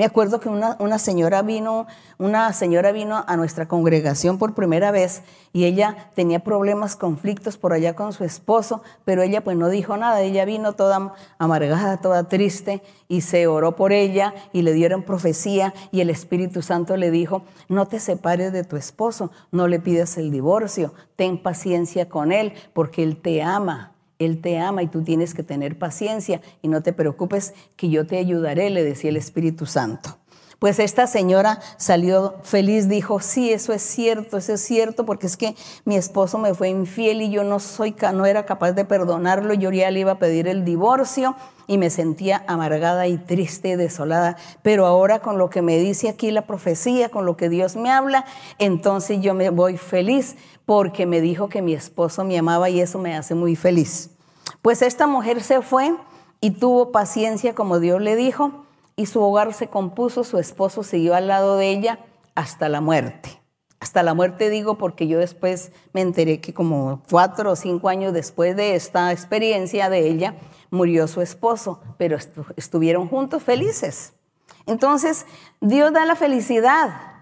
S1: me acuerdo que una, señora vino, una señora vino a nuestra congregación por primera vez y ella tenía problemas, conflictos por allá con su esposo, pero ella pues no dijo nada. Ella vino toda amargada, toda triste y se oró por ella y le dieron profecía y el Espíritu Santo le dijo, no te separes de tu esposo, no le pidas el divorcio, ten paciencia con él porque él te ama Él te ama y tú tienes que tener paciencia y no te preocupes que yo te ayudaré, le decía el Espíritu Santo. Pues esta señora salió feliz, dijo, sí, eso es cierto, eso es cierto, porque es que mi esposo me fue infiel y yo no soy, no era capaz de perdonarlo, yo ya le iba a pedir el divorcio y me sentía amargada y triste y desolada. Pero ahora con lo que me dice aquí la profecía, con lo que Dios me habla, entonces yo me voy feliz porque me dijo que mi esposo me amaba y eso me hace muy feliz. Pues esta mujer se fue y tuvo paciencia como Dios le dijo y su hogar se compuso, su esposo siguió al lado de ella hasta la muerte. Hasta la muerte digo porque yo después me enteré que como cuatro o cinco años después de esta experiencia de ella, murió su esposo, pero estuvieron juntos felices. Entonces, Dios da la felicidad.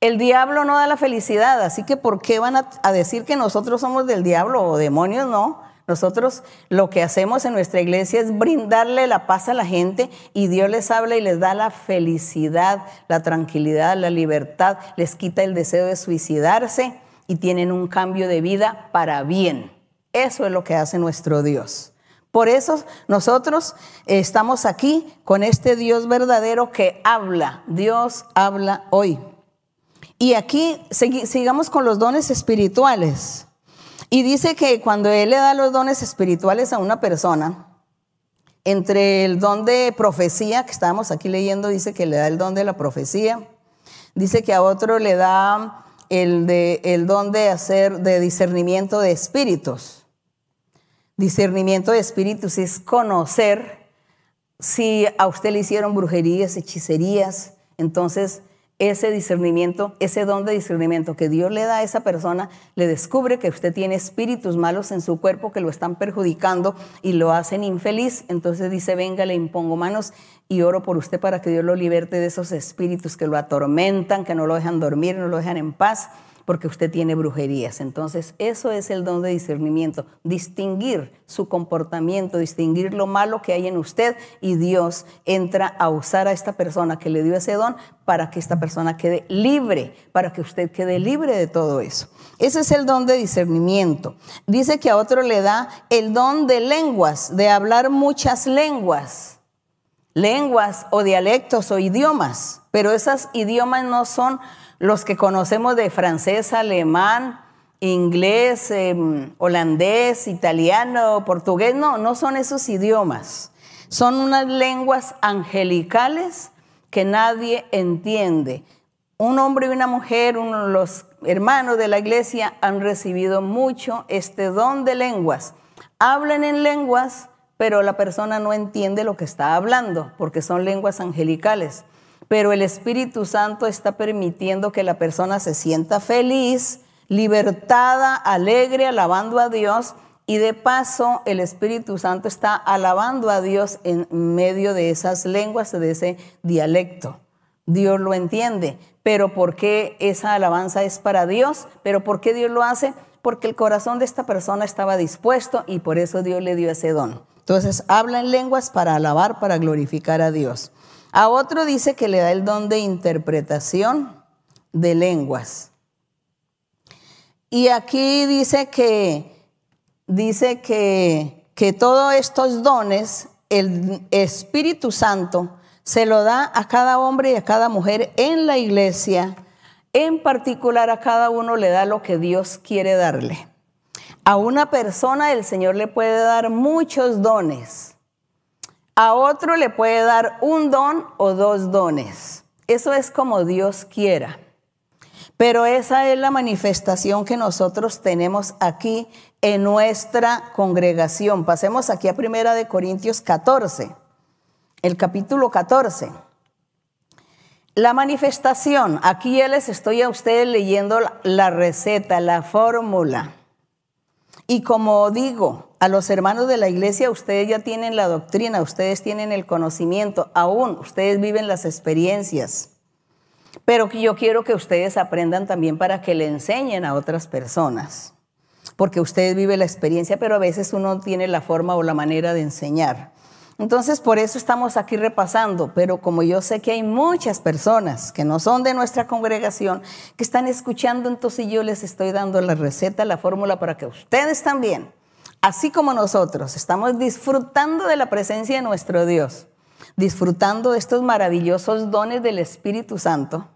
S1: El diablo no da la felicidad, así que ¿por qué van a, decir que nosotros somos del diablo o demonios? No, nosotros lo que hacemos en nuestra iglesia es brindarle la paz a la gente y Dios les habla y les da la felicidad, la tranquilidad, la libertad, les quita el deseo de suicidarse y tienen un cambio de vida para bien. Eso es lo que hace nuestro Dios. Por eso nosotros estamos aquí con este Dios verdadero que habla. Dios habla hoy. Y aquí sigamos con los dones espirituales. Y dice que cuando Él le da los dones espirituales a una persona, entre el don de profecía, que estábamos aquí leyendo, dice que le da el don de la profecía, dice que a otro le da el, de, el don de hacer de discernimiento de espíritus. Discernimiento de espíritus es conocer si a usted le hicieron brujerías, hechicerías, entonces ese discernimiento, ese don de discernimiento que Dios le da a esa persona, le descubre que usted tiene espíritus malos en su cuerpo que lo están perjudicando y lo hacen infeliz. Entonces dice, venga, le impongo manos y oro por usted para que Dios lo liberte de esos espíritus que lo atormentan, que no lo dejan dormir, no lo dejan en paz porque usted tiene brujerías. Entonces, eso es el don de discernimiento, distinguir su comportamiento, distinguir lo malo que hay en usted y Dios entra a usar a esta persona que le dio ese don para que esta persona quede libre, para que usted quede libre de todo eso. Ese es el don de discernimiento. Dice que a otro le da el don de lenguas, de hablar muchas lenguas lenguas o dialectos o idiomas, pero esos idiomas no son los que conocemos de francés, alemán, inglés, em, holandés, italiano, portugués, no, no son esos idiomas. Son unas lenguas angelicales que nadie entiende. Un hombre y una mujer, uno de los hermanos de la iglesia, han recibido mucho este don de lenguas. Hablan en lenguas, pero la persona no entiende lo que está hablando, porque son lenguas angelicales pero el Espíritu Santo está permitiendo que la persona se sienta feliz, libertada, alegre, alabando a Dios. Y de paso, el Espíritu Santo está alabando a Dios en medio de esas lenguas, de ese dialecto. Dios lo entiende. Pero ¿por qué esa alabanza es para Dios? ¿Pero por qué Dios lo hace? Porque el corazón de esta persona estaba dispuesto y por eso Dios le dio ese don. Entonces, habla en lenguas para alabar, para glorificar a Dios. A otro dice que le da el don de interpretación de lenguas. Y aquí dice que dice que, que todos estos dones el Espíritu Santo se lo da a cada hombre y a cada mujer en la iglesia. En particular a cada uno le da lo que Dios quiere darle. A una persona el Señor le puede dar muchos dones. A otro le puede dar un don o dos dones. Eso es como Dios quiera. Pero esa es la manifestación que nosotros tenemos aquí en nuestra congregación. Pasemos aquí a Primera de Corintios 14, el capítulo 14. La manifestación, aquí ya les estoy a ustedes leyendo la receta, la fórmula. Y como digo, a los hermanos de la iglesia, ustedes ya tienen la doctrina, ustedes tienen el conocimiento, aún ustedes viven las experiencias. Pero yo quiero que ustedes aprendan también para que le enseñen a otras personas. Porque ustedes viven la experiencia, pero a veces uno tiene la forma o la manera de enseñar. Entonces, por eso estamos aquí repasando, pero como yo sé que hay muchas personas que no son de nuestra congregación, que están escuchando, entonces yo les estoy dando la receta, la fórmula para que ustedes también así como nosotros estamos disfrutando de la presencia de nuestro Dios, disfrutando de estos maravillosos dones del Espíritu Santo,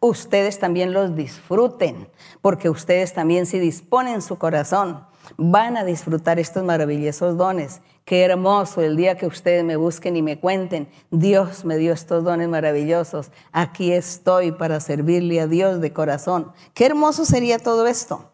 S1: ustedes también los disfruten, porque ustedes también si disponen su corazón, van a disfrutar estos maravillosos dones. Qué hermoso el día que ustedes me busquen y me cuenten, Dios me dio estos dones maravillosos, aquí estoy para servirle a Dios de corazón. Qué hermoso sería todo esto.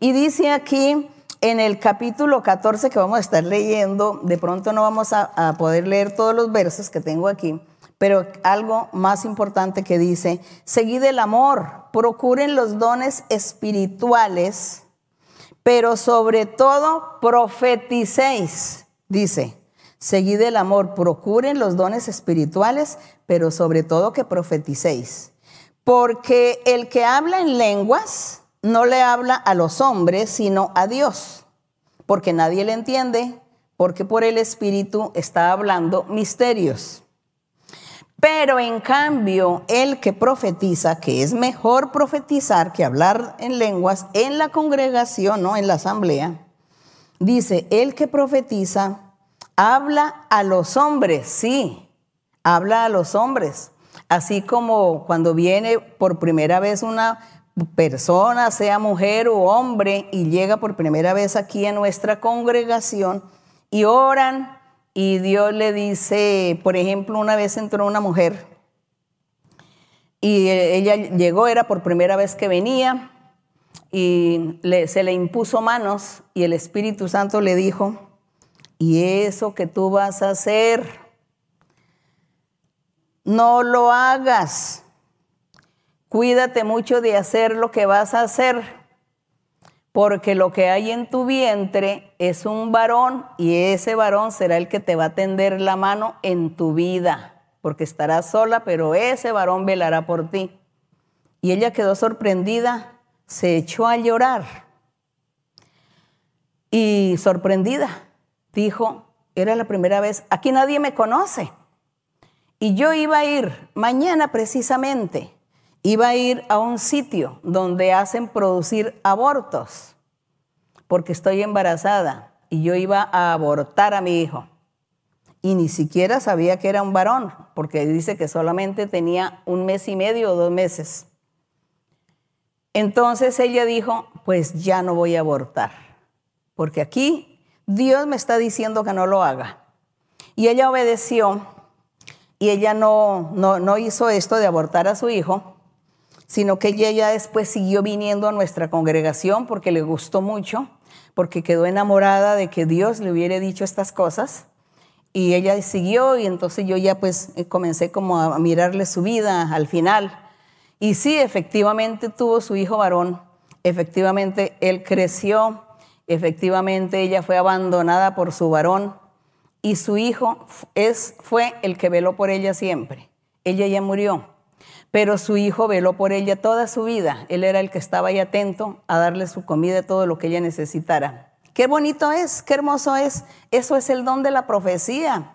S1: Y dice aquí en el capítulo 14 que vamos a estar leyendo, de pronto no vamos a, poder leer todos los versos que tengo aquí, pero algo más importante que dice, seguid el amor, procuren los dones espirituales, pero sobre todo profeticéis, dice, seguid el amor, procuren los dones espirituales, pero sobre todo que profeticéis. Porque el que habla en lenguas no le habla a los hombres, sino a Dios, porque nadie le entiende, porque por el Espíritu está hablando misterios. Pero en cambio, el que profetiza, que es mejor profetizar que hablar en lenguas en la congregación, no en la asamblea, dice, el que profetiza habla a los hombres, sí, habla a los hombres. Así como cuando viene por primera vez una persona, sea mujer o hombre, y llega por primera vez aquí a nuestra congregación y oran y Dios le dice, por ejemplo, una vez entró una mujer y ella llegó, era por primera vez que venía y se le impuso manos y el Espíritu Santo le dijo, y eso que tú vas a hacer, no lo hagas. Cuídate mucho de hacer lo que vas a hacer porque lo que hay en tu vientre es un varón y ese varón será el que te va a tender la mano en tu vida, porque estarás sola, pero ese varón velará por ti. Y ella quedó sorprendida, se echó a llorar y sorprendida dijo, era la primera vez, aquí nadie me conoce. Y yo iba a ir mañana precisamente iba a ir a un sitio donde hacen producir abortos, porque estoy embarazada y yo iba a abortar a mi hijo. Y ni siquiera sabía que era un varón, porque dice que solamente tenía un mes y medio o dos meses. Entonces ella dijo, pues ya no voy a abortar, porque aquí Dios me está diciendo que no lo haga. Y ella obedeció y ella no, no, no hizo esto de abortar a su hijo sino que ella ya después siguió viniendo a nuestra congregación porque le gustó mucho, porque quedó enamorada de que Dios le hubiera dicho estas cosas. Y ella siguió y entonces yo ya pues eh, comencé como a mirarle su vida al final. Y sí, efectivamente tuvo su hijo varón, efectivamente él creció, efectivamente ella fue abandonada por su varón y su hijo es, fue el que veló por ella siempre. Ella ya murió pero su hijo veló por ella toda su vida. Él era el que estaba ahí atento a darle su comida, todo lo que ella necesitara. Qué bonito es, qué hermoso es. Eso es el don de la profecía.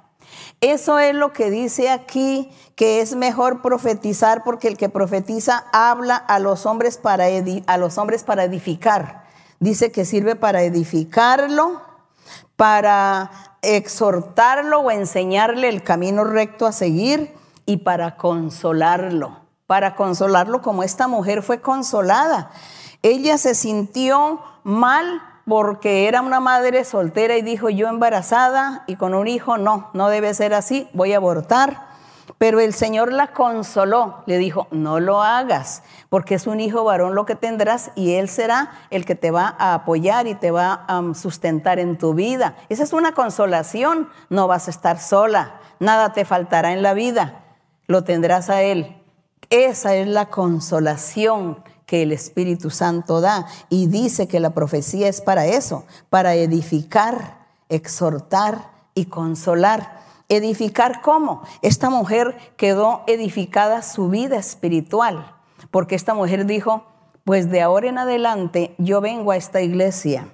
S1: Eso es lo que dice aquí, que es mejor profetizar porque el que profetiza habla a los hombres para, a los hombres para edificar. Dice que sirve para edificarlo, para exhortarlo o enseñarle el camino recto a seguir y para consolarlo para consolarlo como esta mujer fue consolada. Ella se sintió mal porque era una madre soltera y dijo, yo embarazada y con un hijo, no, no debe ser así, voy a abortar. Pero el Señor la consoló, le dijo, no lo hagas, porque es un hijo varón lo que tendrás y Él será el que te va a apoyar y te va a sustentar en tu vida. Esa es una consolación, no vas a estar sola, nada te faltará en la vida, lo tendrás a Él. Esa es la consolación que el Espíritu Santo da y dice que la profecía es para eso, para edificar, exhortar y consolar. ¿Edificar cómo? Esta mujer quedó edificada su vida espiritual, porque esta mujer dijo, pues de ahora en adelante yo vengo a esta iglesia,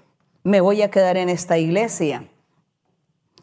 S1: me voy a quedar en esta iglesia.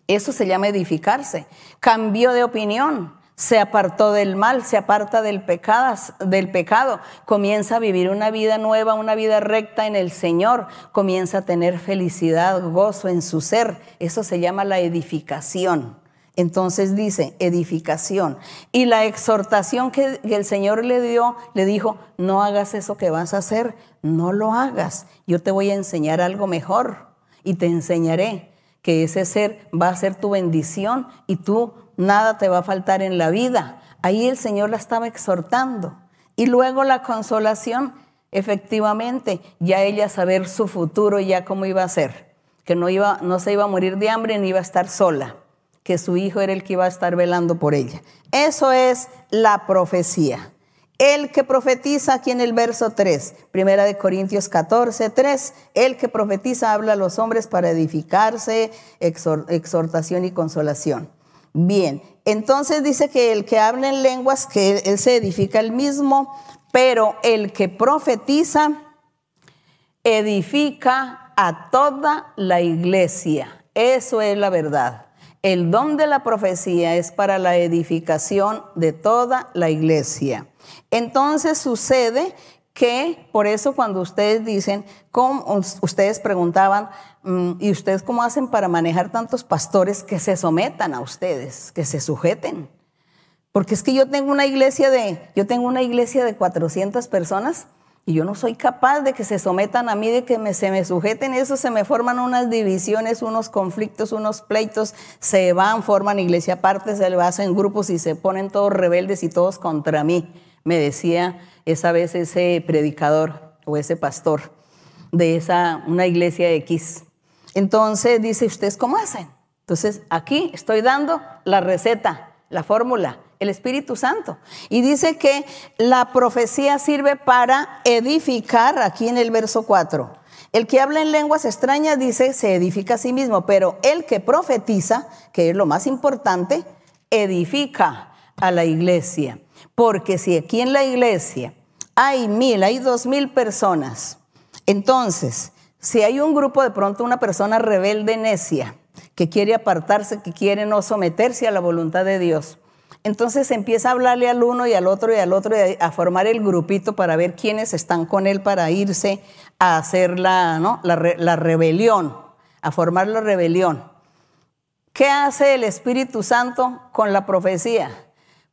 S1: Eso se llama edificarse. Cambió de opinión, se apartó del mal, se aparta del pecado, del pecado, comienza a vivir una vida nueva, una vida recta en el Señor, comienza a tener felicidad, gozo en su ser. Eso se llama la edificación. Entonces dice, edificación. Y la exhortación que, el Señor le dio, le dijo, no hagas eso que vas a hacer, no lo hagas. Yo te voy a enseñar algo mejor y te enseñaré que ese ser va a ser tu bendición y tú nada te va a faltar en la vida. Ahí el Señor la estaba exhortando. Y luego la consolación, efectivamente, ya ella saber su futuro, ya cómo iba a ser, que no, iba, no se iba a morir de hambre ni iba a estar sola, que su hijo era el que iba a estar velando por ella. Eso es la profecía. El que profetiza aquí en el verso 3, primera de Corintios 14, 3, el que profetiza habla a los hombres para edificarse, exhortación y consolación. Bien, entonces dice que el que habla en lenguas, que él se edifica el mismo, pero el que profetiza edifica a toda la iglesia. Eso es la verdad. El don de la profecía es para la edificación de toda la iglesia. Entonces sucede que por eso cuando ustedes dicen, ¿cómo, ustedes preguntaban, mm, ¿y ustedes cómo hacen para manejar tantos pastores que se sometan a ustedes, que se sujeten? Porque es que yo tengo una iglesia de, yo tengo una iglesia de 400 personas y yo no soy capaz de que se sometan a mí, de que me, se me sujeten. Eso se me forman unas divisiones, unos conflictos, unos pleitos. Se van, forman iglesia aparte, se le hacen grupos y se ponen todos rebeldes y todos contra mí. Me decía esa vez ese predicador o ese pastor de esa, una iglesia X. Entonces dice, ¿ustedes cómo hacen? Entonces aquí estoy dando la receta, la fórmula, el Espíritu Santo. Y dice que la profecía sirve para edificar, aquí en el verso 4. El que habla en lenguas extrañas dice, se edifica a sí mismo, pero el que profetiza, que es lo más importante, edifica a la iglesia. Porque si aquí en la iglesia hay mil, hay dos mil personas, entonces, si hay un grupo de pronto, una persona rebelde necia, que quiere apartarse, que quiere no someterse a la voluntad de Dios, entonces empieza a hablarle al uno y al otro y al otro y a formar el grupito para ver quiénes están con él para irse a hacer la, ¿no? la, la rebelión, a formar la rebelión. ¿Qué hace el Espíritu Santo con la profecía?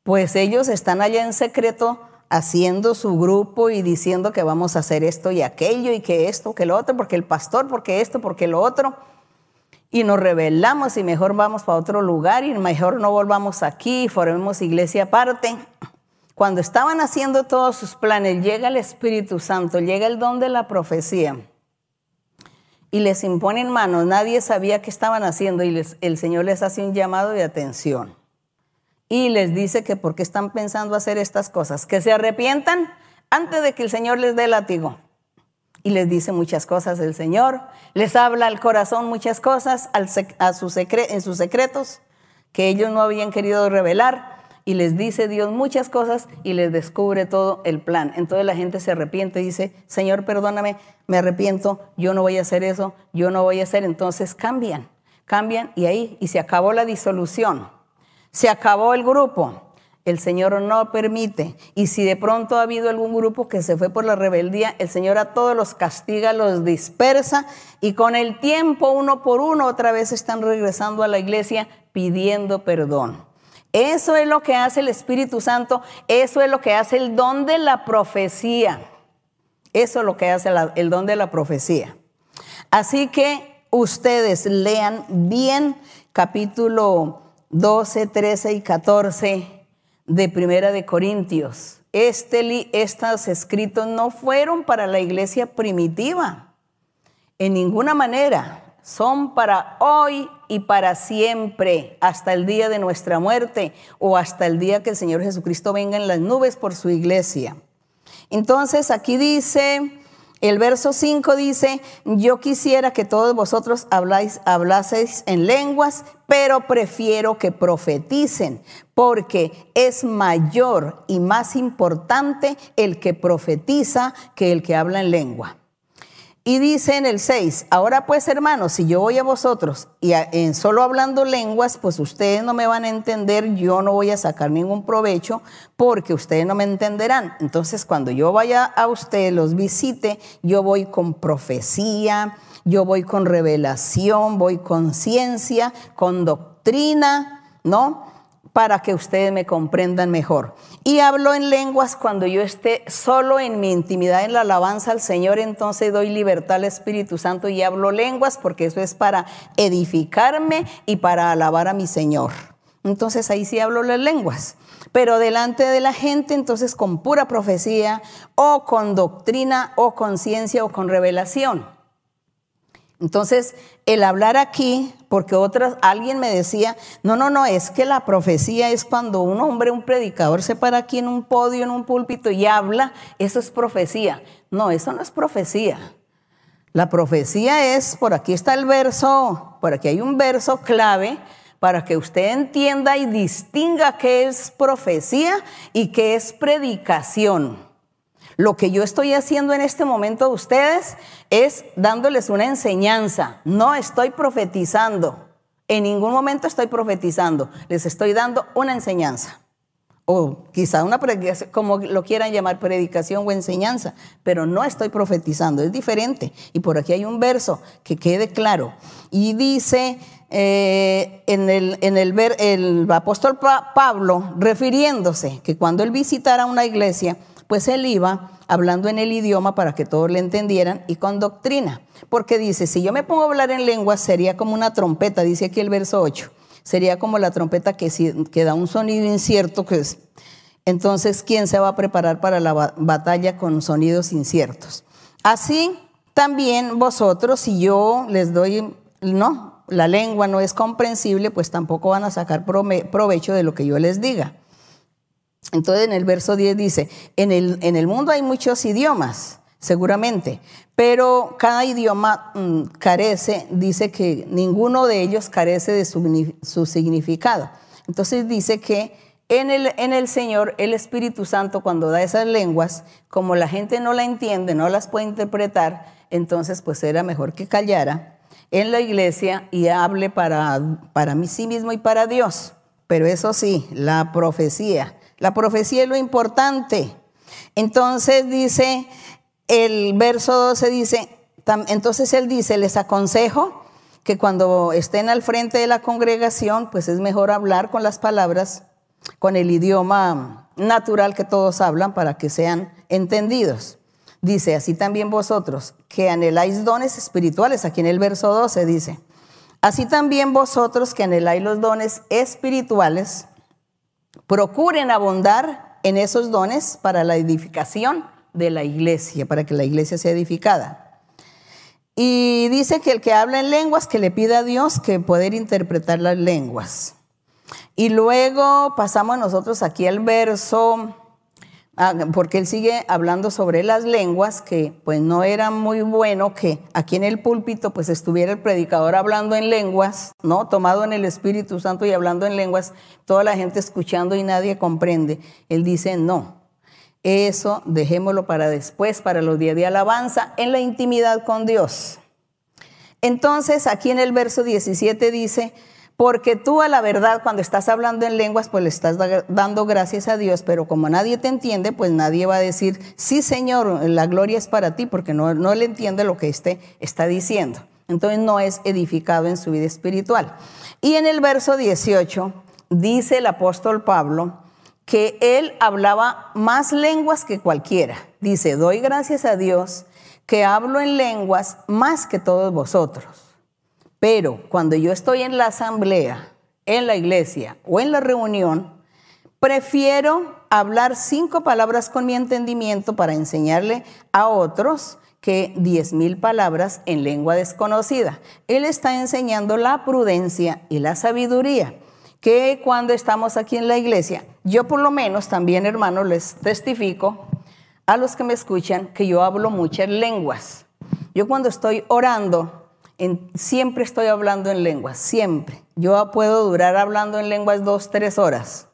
S1: Pues ellos están allá en secreto haciendo su grupo y diciendo que vamos a hacer esto y aquello y que esto, que lo otro, porque el pastor, porque esto, porque lo otro. Y nos rebelamos y mejor vamos para otro lugar y mejor no volvamos aquí y formemos iglesia aparte. Cuando estaban haciendo todos sus planes, llega el Espíritu Santo, llega el don de la profecía y les imponen manos. Nadie sabía qué estaban haciendo y el Señor les hace un llamado de atención y les dice que por qué están pensando hacer estas cosas, que se arrepientan antes de que el Señor les dé látigo. Y les dice muchas cosas el Señor, les habla al corazón muchas cosas a sus en sus secretos que ellos no habían querido revelar y les dice Dios muchas cosas y les descubre todo el plan. Entonces la gente se arrepiente y dice, Señor, perdóname, me arrepiento, yo no voy a hacer eso, yo no voy a hacer. Entonces cambian, cambian y ahí, y se acabó la disolución. Se acabó el grupo. El Señor no permite. Y si de pronto ha habido algún grupo que se fue por la rebeldía, el Señor a todos los castiga, los dispersa y con el tiempo, uno por uno, otra vez están regresando a la iglesia pidiendo perdón. Eso es lo que hace el Espíritu Santo, eso es lo que hace el don de la profecía. Eso es lo que hace el don de la profecía. Así que ustedes lean bien capítulo 12, 13 y 14 de Primera de Corintios. Estos escritos no fueron para la iglesia primitiva, en ninguna manera. Son para hoy y para siempre, hasta el día de nuestra muerte o hasta el día que el Señor Jesucristo venga en las nubes por su iglesia. Entonces aquí dice, el verso 5 dice, yo quisiera que todos vosotros habláis, hablaseis en lenguas, pero prefiero que profeticen, porque es mayor y más importante el que profetiza que el que habla en lengua. Y dice en el 6, ahora pues hermanos, si yo voy a vosotros y en solo hablando lenguas, pues ustedes no me van a entender, yo no voy a sacar ningún provecho porque ustedes no me entenderán. Entonces cuando yo vaya a ustedes, los visite, yo voy con profecía, yo voy con revelación, voy con ciencia, con doctrina, ¿no? Para que ustedes me comprendan mejor. Y hablo en lenguas cuando yo esté solo en mi intimidad, en la alabanza al Señor, entonces doy libertad al Espíritu Santo y hablo lenguas porque eso es para edificarme y para alabar a mi Señor. Entonces ahí sí hablo las lenguas. Pero delante de la gente, entonces con pura profecía o con doctrina o con ciencia o con revelación. Entonces, el hablar aquí, porque otras, alguien me decía, no, no, no, es que la profecía es cuando un hombre, un predicador se para aquí en un podio, en un púlpito y habla, eso es profecía. No, eso no es profecía. La profecía es, por aquí está el verso, por aquí hay un verso clave para que usted entienda y distinga qué es profecía y qué es predicación. Lo que yo estoy haciendo en este momento a ustedes es dándoles una enseñanza. No estoy profetizando. En ningún momento estoy profetizando. Les estoy dando una enseñanza. O quizá una predicación, como lo quieran llamar, predicación o enseñanza. Pero no estoy profetizando. Es diferente. Y por aquí hay un verso que quede claro. Y dice eh, en, el, en el, el apóstol Pablo, refiriéndose que cuando él visitara una iglesia, pues él iba hablando en el idioma para que todos le entendieran y con doctrina. Porque dice, si yo me pongo a hablar en lengua, sería como una trompeta, dice aquí el verso 8. Sería como la trompeta que, da un sonido incierto, que es, entonces, ¿quién se va a preparar para la batalla con sonidos inciertos? Así también vosotros, si yo les doy, no, la lengua no es comprensible, pues tampoco van a sacar provecho de lo que yo les diga. Entonces en el verso 10 dice, en el, en el mundo hay muchos idiomas, seguramente, pero cada idioma mm, carece, dice que ninguno de ellos carece de su, su significado. Entonces dice que en el, en el, Señor, el Espíritu Santo, cuando da esas lenguas, como la gente no la entiende, no las puede interpretar, entonces pues era mejor que callara en la iglesia y hable para, para mí sí mismo y para Dios. Pero eso sí, la profecía la profecía es lo importante. Entonces dice, el verso 12 dice, entonces él dice, les aconsejo que cuando estén al frente de la congregación, pues es mejor hablar con las palabras, con el idioma natural que todos hablan para que sean entendidos. Dice, así también vosotros, que anheláis dones espirituales, aquí en el verso 12 dice, así también vosotros que anheláis los dones espirituales, Procuren abundar en esos dones para la edificación de la iglesia, para que la iglesia sea edificada. Y dice que el que habla en lenguas, que le pida a Dios que poder interpretar las lenguas. Y luego pasamos nosotros aquí al verso porque él sigue hablando sobre las lenguas, que pues no era muy bueno que aquí en el púlpito pues estuviera el predicador hablando en lenguas, ¿no? Tomado en el Espíritu Santo y hablando en lenguas, toda la gente escuchando y nadie comprende. Él dice, no, eso dejémoslo para después, para los días de alabanza, en la intimidad con Dios. Entonces, aquí en el verso 17 dice, porque tú a la verdad cuando estás hablando en lenguas, pues le estás dando gracias a Dios, pero como nadie te entiende, pues nadie va a decir, sí Señor, la gloria es para ti, porque no, no le entiende lo que este está diciendo. Entonces no es edificado en su vida espiritual. Y en el verso 18 dice el apóstol Pablo que él hablaba más lenguas que cualquiera. Dice, doy gracias a Dios que hablo en lenguas más que todos vosotros. Pero cuando yo estoy en la asamblea, en la iglesia o en la reunión, prefiero hablar cinco palabras con mi entendimiento para enseñarle a otros que diez mil palabras en lengua desconocida. Él está enseñando la prudencia y la sabiduría, que cuando estamos aquí en la iglesia, yo por lo menos también, hermanos, les testifico a los que me escuchan que yo hablo muchas lenguas. Yo cuando estoy orando, siempre estoy hablando en lenguas, siempre. Yo puedo durar hablando en lenguas dos, tres horas.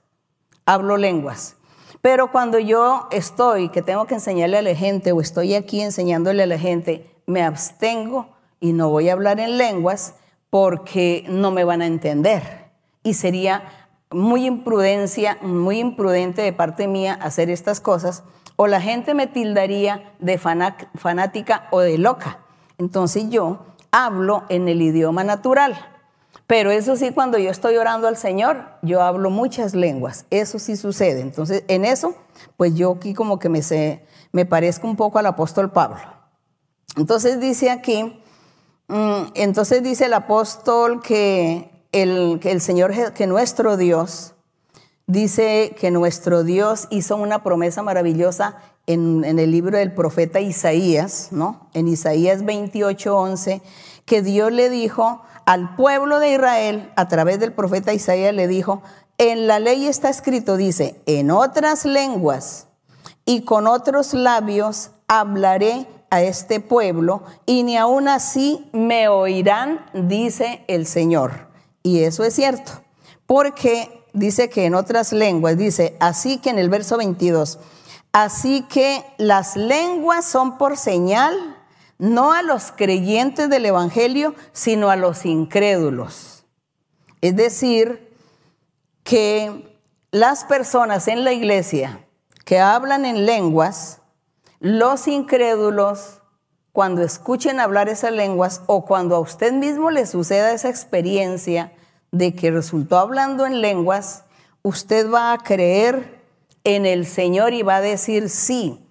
S1: Hablo lenguas. Pero cuando yo estoy, que tengo que enseñarle a la gente o estoy aquí enseñándole a la gente, me abstengo y no voy a hablar en lenguas porque no me van a entender. Y sería muy imprudencia, muy imprudente de parte mía hacer estas cosas, o la gente me tildaría de fanática o de loca. Entonces yo hablo en el idioma natural. Pero eso sí, cuando yo estoy orando al Señor, yo hablo muchas lenguas. Eso sí sucede. Entonces, en eso, pues yo aquí como que me, sé, me parezco un poco al apóstol Pablo. Entonces dice aquí, mm, entonces dice el apóstol que el, que el Señor, que nuestro Dios, dice que nuestro Dios hizo una promesa maravillosa en, el libro del profeta Isaías, ¿no? En Isaías 28, 11, que Dios le dijo al pueblo de Israel, a través del profeta Isaías, le dijo, en la ley está escrito, dice, en otras lenguas y con otros labios hablaré a este pueblo y ni aun así me oirán, dice el Señor. Y eso es cierto, porque dice que en otras lenguas, dice, así que en el verso 22, así que las lenguas son por señal, no a los creyentes del Evangelio, sino a los incrédulos. Es decir, que las personas en la iglesia que hablan en lenguas, los incrédulos, cuando escuchen hablar esas lenguas o cuando a usted mismo le suceda esa experiencia de que resultó hablando en lenguas, usted va a creer en el Señor y va a decir, sí,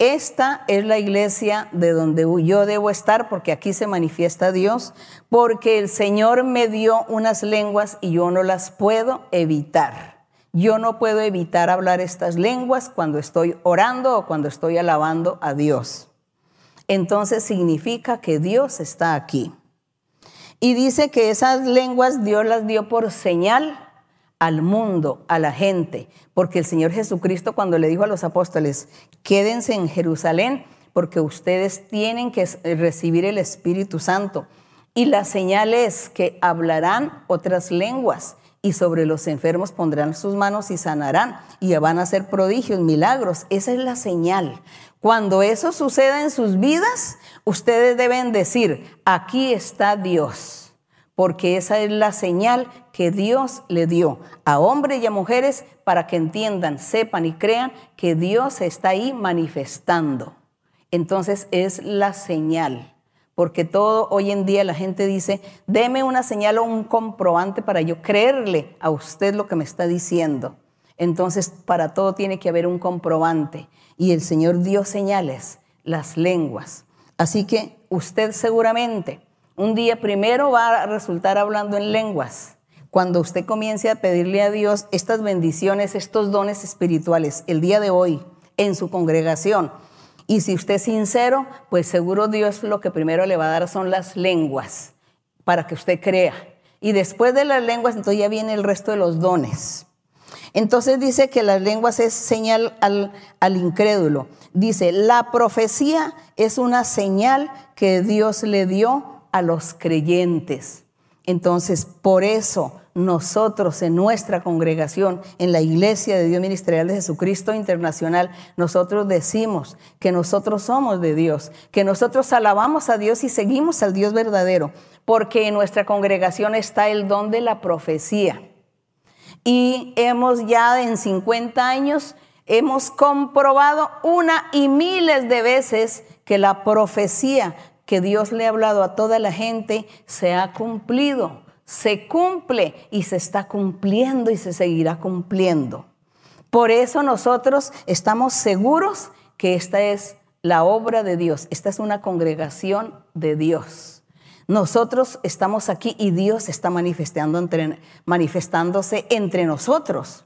S1: esta es la iglesia de donde yo debo estar porque aquí se manifiesta Dios, porque el Señor me dio unas lenguas y yo no las puedo evitar. Yo no puedo evitar hablar estas lenguas cuando estoy orando o cuando estoy alabando a Dios. Entonces significa que Dios está aquí. Y dice que esas lenguas Dios las dio por señal al mundo, a la gente, porque el Señor Jesucristo cuando le dijo a los apóstoles, quédense en Jerusalén porque ustedes tienen que recibir el Espíritu Santo. Y la señal es que hablarán otras lenguas y sobre los enfermos pondrán sus manos y sanarán y van a hacer prodigios, milagros. Esa es la señal. Cuando eso suceda en sus vidas, ustedes deben decir, aquí está Dios, porque esa es la señal que Dios le dio a hombres y a mujeres para que entiendan, sepan y crean que Dios está ahí manifestando. Entonces es la señal porque todo hoy en día la gente dice, deme una señal o un comprobante para yo creerle a usted lo que me está diciendo. Entonces, para todo tiene que haber un comprobante. Y el Señor dio señales, las lenguas. Así que usted seguramente un día primero va a resultar hablando en lenguas. Cuando usted comience a pedirle a Dios estas bendiciones, estos dones espirituales, el día de hoy, en su congregación, y si usted es sincero, pues seguro Dios lo que primero le va a dar son las lenguas para que usted crea. Y después de las lenguas, entonces ya viene el resto de los dones. Entonces dice que las lenguas es señal al, al, incrédulo. Dice, la profecía es una señal que Dios le dio a los creyentes. Entonces, por eso nosotros en nuestra congregación, en la Iglesia de Dios Ministerial de Jesucristo Internacional, nosotros decimos que nosotros somos de Dios, que nosotros alabamos a Dios y seguimos al Dios verdadero, porque en nuestra congregación está el don de la profecía. Y hemos ya en 50 años, hemos comprobado una y miles de veces que la profecía que Dios le ha hablado a toda la gente se ha cumplido se cumple y se está cumpliendo y se seguirá cumpliendo. Por eso nosotros estamos seguros que esta es la obra de Dios, esta es una congregación de Dios. Nosotros estamos aquí y Dios está manifestando entre, manifestándose entre nosotros.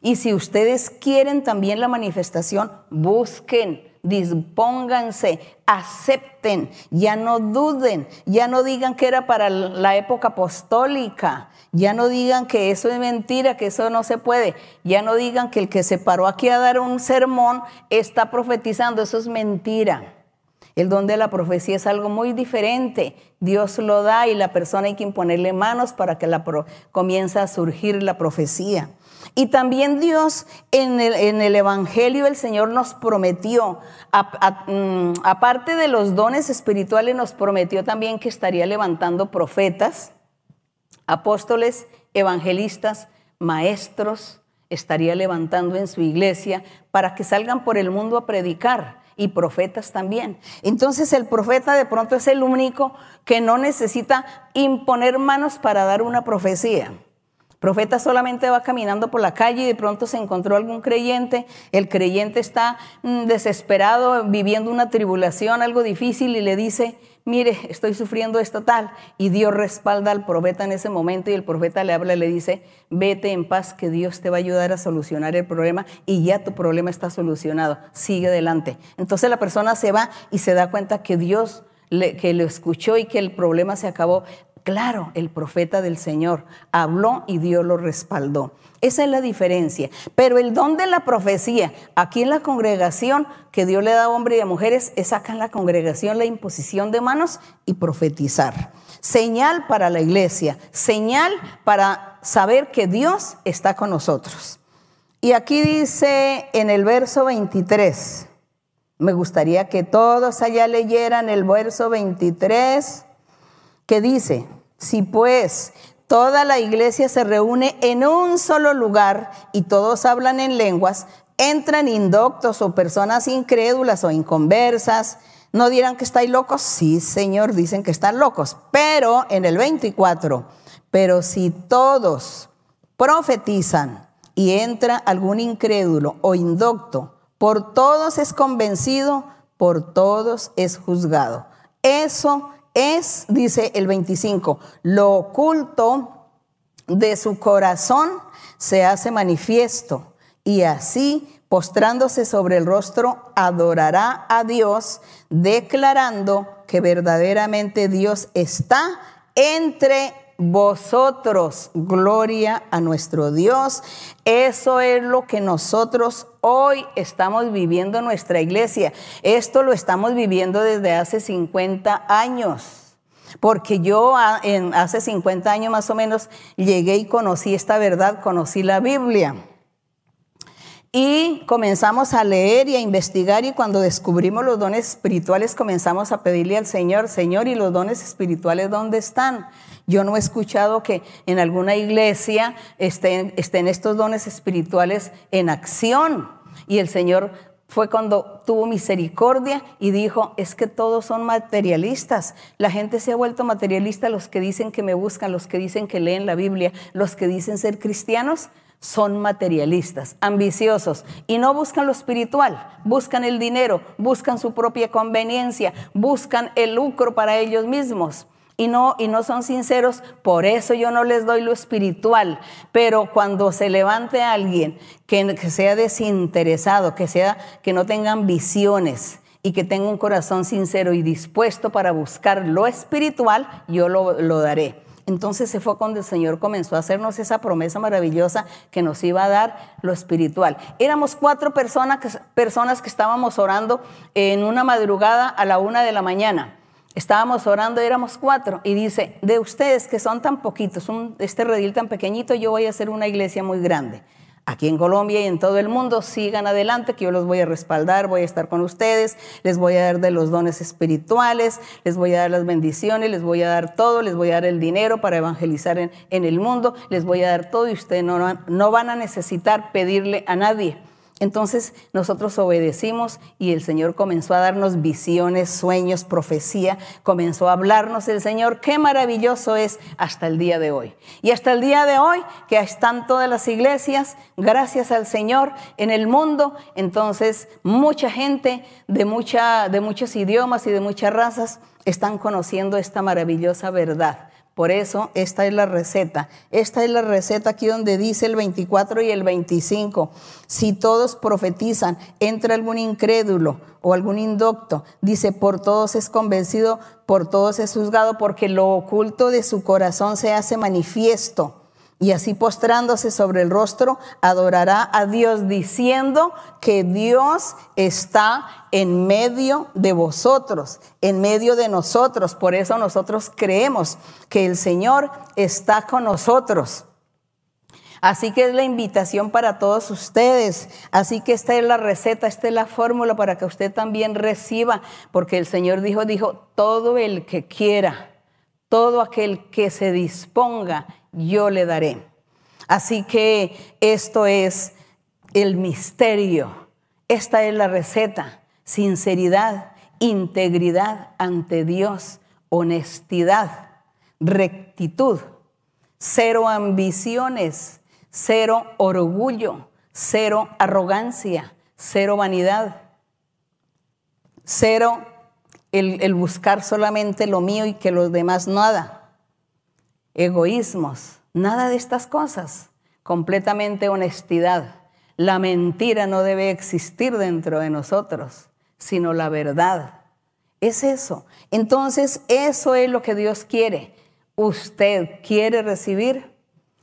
S1: Y si ustedes quieren también la manifestación, busquen dispónganse, acepten, ya no duden, ya no digan que era para la época apostólica, ya no digan que eso es mentira, que eso no se puede, ya no digan que el que se paró aquí a dar un sermón está profetizando, eso es mentira. El don de la profecía es algo muy diferente. Dios lo da y la persona hay que imponerle manos para que la comience a surgir la profecía. Y también Dios en el, Evangelio, el Señor nos prometió, mm, aparte de los dones espirituales, nos prometió también que estaría levantando profetas, apóstoles, evangelistas, maestros, estaría levantando en su iglesia para que salgan por el mundo a predicar y profetas también. Entonces el profeta de pronto es el único que no necesita imponer manos para dar una profecía. Profeta solamente va caminando por la calle y de pronto se encontró algún creyente. El creyente está mm, desesperado, viviendo una tribulación, algo difícil y le dice, mire, estoy sufriendo esto tal. Y Dios respalda al profeta en ese momento y el profeta le habla y le dice, vete en paz, que Dios te va a ayudar a solucionar el problema y ya tu problema está solucionado, sigue adelante. Entonces la persona se va y se da cuenta que Dios que lo escuchó y que el problema se acabó. Claro, el profeta del Señor habló y Dios lo respaldó. Esa es la diferencia. Pero el don de la profecía, aquí en la congregación que Dios le da a hombres y a mujeres, es acá en la congregación la imposición de manos y profetizar. Señal para la iglesia, señal para saber que Dios está con nosotros. Y aquí dice en el verso 23, me gustaría que todos allá leyeran el verso 23, que dice, si pues toda la iglesia se reúne en un solo lugar y todos hablan en lenguas, entran indoctos o personas incrédulas o inconversas, no dirán que estáis locos. Sí, Señor, dicen que están locos. Pero en el 24, pero si todos profetizan y entra algún incrédulo o indocto, por todos es convencido, por todos es juzgado. Eso es, dice el 25, lo oculto de su corazón se hace manifiesto y así, postrándose sobre el rostro, adorará a Dios, declarando que verdaderamente Dios está entre vosotros. Gloria a nuestro Dios. Eso es lo que nosotros hoy estamos viviendo en nuestra iglesia. Esto lo estamos viviendo desde hace 50 años. Porque yo hace 50 años más o menos llegué y conocí esta verdad, conocí la Biblia. Y comenzamos a leer y a investigar y cuando descubrimos los dones espirituales comenzamos a pedirle al Señor, Señor, ¿y los dones espirituales dónde están? Yo no he escuchado que en alguna iglesia estén, estos dones espirituales en acción. Y el Señor fue cuando tuvo misericordia y dijo, es que todos son materialistas. La gente se ha vuelto materialista, los que dicen que me buscan, los que dicen que leen la Biblia, los que dicen ser cristianos, son materialistas, ambiciosos y no buscan lo espiritual, buscan el dinero, buscan su propia conveniencia, buscan el lucro para ellos mismos y no, y no son sinceros, por eso yo no les doy lo espiritual. Pero cuando se levante alguien que, que sea desinteresado, que, sea, que no tenga ambiciones y que tenga un corazón sincero y dispuesto para buscar lo espiritual, yo lo, lo daré. Entonces se fue cuando el Señor comenzó a hacernos esa promesa maravillosa que nos iba a dar lo espiritual. Éramos cuatro personas que, personas que estábamos orando en una madrugada a la una de la mañana. Estábamos orando, éramos cuatro, y dice, de ustedes que son tan poquitos, este redil tan pequeñito, yo voy a hacer una iglesia muy grande. Aquí en Colombia y en todo el mundo, sigan adelante, que yo los voy a respaldar, voy a estar con ustedes, les voy a dar de los dones espirituales, les voy a dar las bendiciones, les voy a dar todo, les voy a dar el dinero para evangelizar en, el mundo, les voy a dar todo y ustedes no van a necesitar pedirle a nadie entonces nosotros obedecimos y el Señor comenzó a darnos visiones, sueños, profecía, comenzó a hablarnos el Señor. Qué maravilloso es hasta el día de hoy. Y hasta el día de hoy, que están todas las iglesias, gracias al Señor, en el mundo, entonces mucha gente de, mucha, de muchos idiomas y de muchas razas están conociendo esta maravillosa verdad. Por eso, esta es la receta. Esta es la receta aquí donde dice el 24 y el 25. Si todos profetizan, entra algún incrédulo o algún indocto, dice, por todos es convencido, por todos es juzgado, porque lo oculto de su corazón se hace manifiesto. Y así postrándose sobre el rostro, adorará a Dios diciendo que Dios está en medio de vosotros, en medio de nosotros. Por eso nosotros creemos que el Señor está con nosotros. Así que es la invitación para todos ustedes. Así que esta es la receta, esta es la fórmula para que usted también reciba, porque el Señor dijo, dijo, todo el que quiera, todo aquel que se disponga yo le daré. Así que esto es el misterio, esta es la receta, sinceridad, integridad ante Dios, honestidad, rectitud, cero ambiciones, cero orgullo, cero arrogancia, cero vanidad, cero el, buscar solamente lo mío y que los demás nada egoísmos, nada de estas cosas. Completamente honestidad. La mentira no debe existir dentro de nosotros, sino la verdad. Es eso. Entonces, eso es lo que Dios quiere. Usted quiere recibir,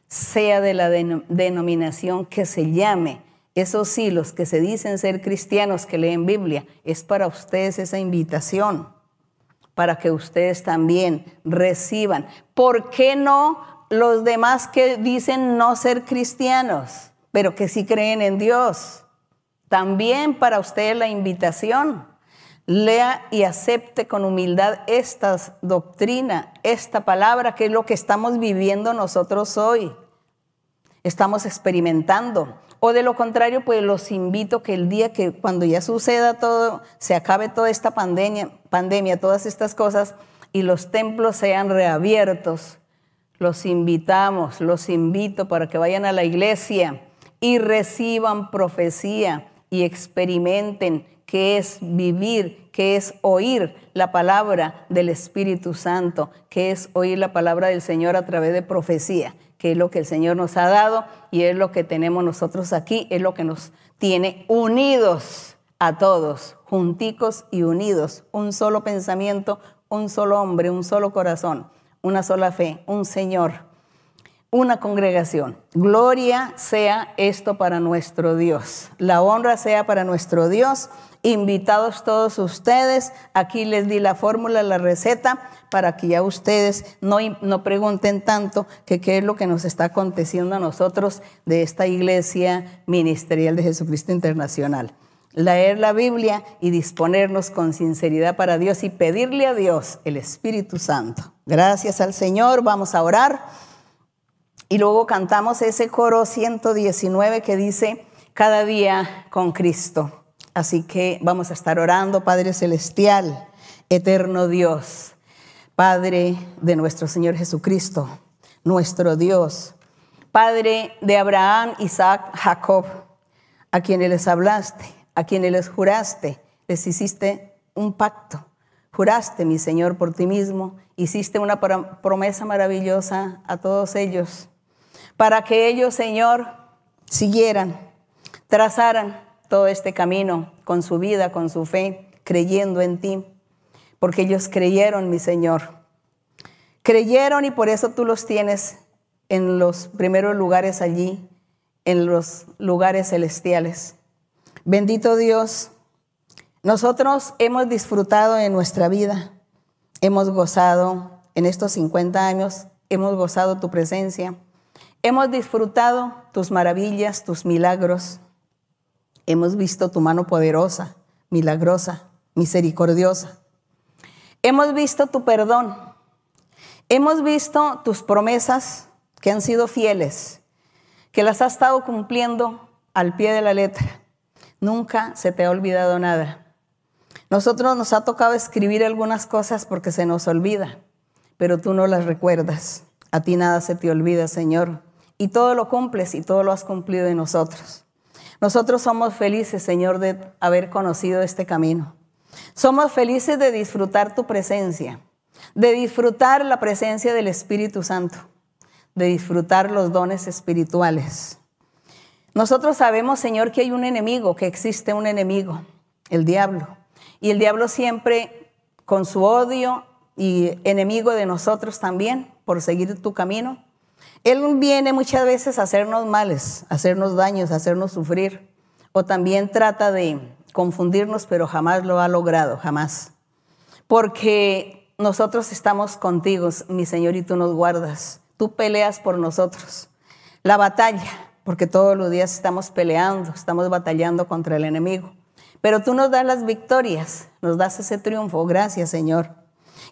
S1: sea de la denominación que se llame. Eso sí, los que se dicen ser cristianos que leen Biblia, es para ustedes esa invitación para que ustedes también reciban. ¿Por qué no los demás que dicen no ser cristianos, pero que sí creen en Dios? También para ustedes la invitación. Lea y acepte con humildad esta doctrina, esta palabra, que es lo que estamos viviendo nosotros hoy. Estamos experimentando. O de lo contrario, pues los invito que el día que cuando ya suceda todo, se acabe toda esta pandemia, pandemia, todas estas cosas, y los templos sean reabiertos, los invitamos, los invito para que vayan a la iglesia y reciban profecía y experimenten qué es vivir, qué es oír la palabra del Espíritu Santo, qué es oír la palabra del Señor a través de profecía que es lo que el Señor nos ha dado y es lo que tenemos nosotros aquí, es lo que nos tiene unidos a todos, junticos y unidos, un solo pensamiento, un solo hombre, un solo corazón, una sola fe, un Señor, una congregación. Gloria sea esto para nuestro Dios. La honra sea para nuestro Dios. Invitados todos ustedes, aquí les di la fórmula, la receta, para que ya ustedes no, no pregunten tanto que qué es lo que nos está aconteciendo a nosotros de esta iglesia ministerial de Jesucristo Internacional. Leer la Biblia y disponernos con sinceridad para Dios y pedirle a Dios el Espíritu Santo. Gracias al Señor, vamos a orar. Y luego cantamos ese coro 119 que dice, cada día con Cristo. Así que vamos a estar orando, Padre Celestial, eterno Dios, Padre de nuestro Señor Jesucristo, nuestro Dios, Padre de Abraham, Isaac, Jacob, a quienes les hablaste, a quienes les juraste, les hiciste un pacto. Juraste, mi Señor, por ti mismo, hiciste una promesa maravillosa a todos ellos para que ellos, Señor, siguieran, trazaran todo este camino con su vida, con su fe, creyendo en ti, porque ellos creyeron, mi Señor. Creyeron y por eso tú los tienes en los primeros lugares allí, en los lugares celestiales. Bendito Dios, nosotros hemos disfrutado en nuestra vida, hemos gozado en estos 50 años, hemos gozado tu presencia Hemos disfrutado tus maravillas, tus milagros. Hemos visto tu mano poderosa, milagrosa, misericordiosa. Hemos visto tu perdón. Hemos visto tus promesas que han sido fieles, que las has estado cumpliendo al pie de la letra. Nunca se te ha olvidado nada. Nosotros nos ha tocado escribir algunas cosas porque se nos olvida, pero tú no las recuerdas. A ti nada se te olvida, Señor y todo lo cumples y todo lo has cumplido en nosotros. Nosotros somos felices, Señor, de haber conocido este camino. Somos felices de disfrutar tu presencia, de disfrutar la presencia del Espíritu Santo, de disfrutar los dones espirituales. Nosotros sabemos, Señor, que hay un enemigo, que existe un enemigo, el diablo. Y el diablo siempre con su odio y enemigo de nosotros también por seguir tu camino Él viene muchas veces a hacernos males, a hacernos daños, a hacernos sufrir. O también trata de confundirnos, pero jamás lo ha logrado, jamás. Porque nosotros estamos contigo, mi Señor, y tú nos guardas. Tú peleas por nosotros. La batalla, porque todos los días estamos peleando, estamos batallando contra el enemigo. Pero tú nos das las victorias, nos das ese triunfo. Gracias, Señor.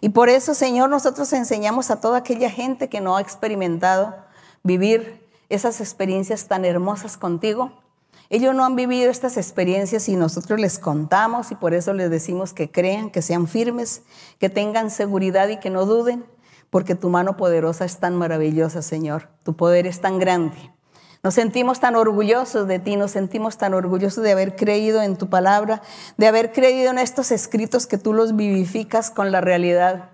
S1: Y por eso, Señor, nosotros enseñamos a toda aquella gente que no ha experimentado vivir esas experiencias tan hermosas contigo. Ellos no han vivido estas experiencias y nosotros les contamos y por eso les decimos que crean, que sean firmes, que tengan seguridad y que no duden, porque tu mano poderosa es tan maravillosa, Señor. Tu poder es tan grande. Nos sentimos tan orgullosos de ti, nos sentimos tan orgullosos de haber creído en tu palabra, de haber creído en estos escritos que tú los vivificas con la realidad.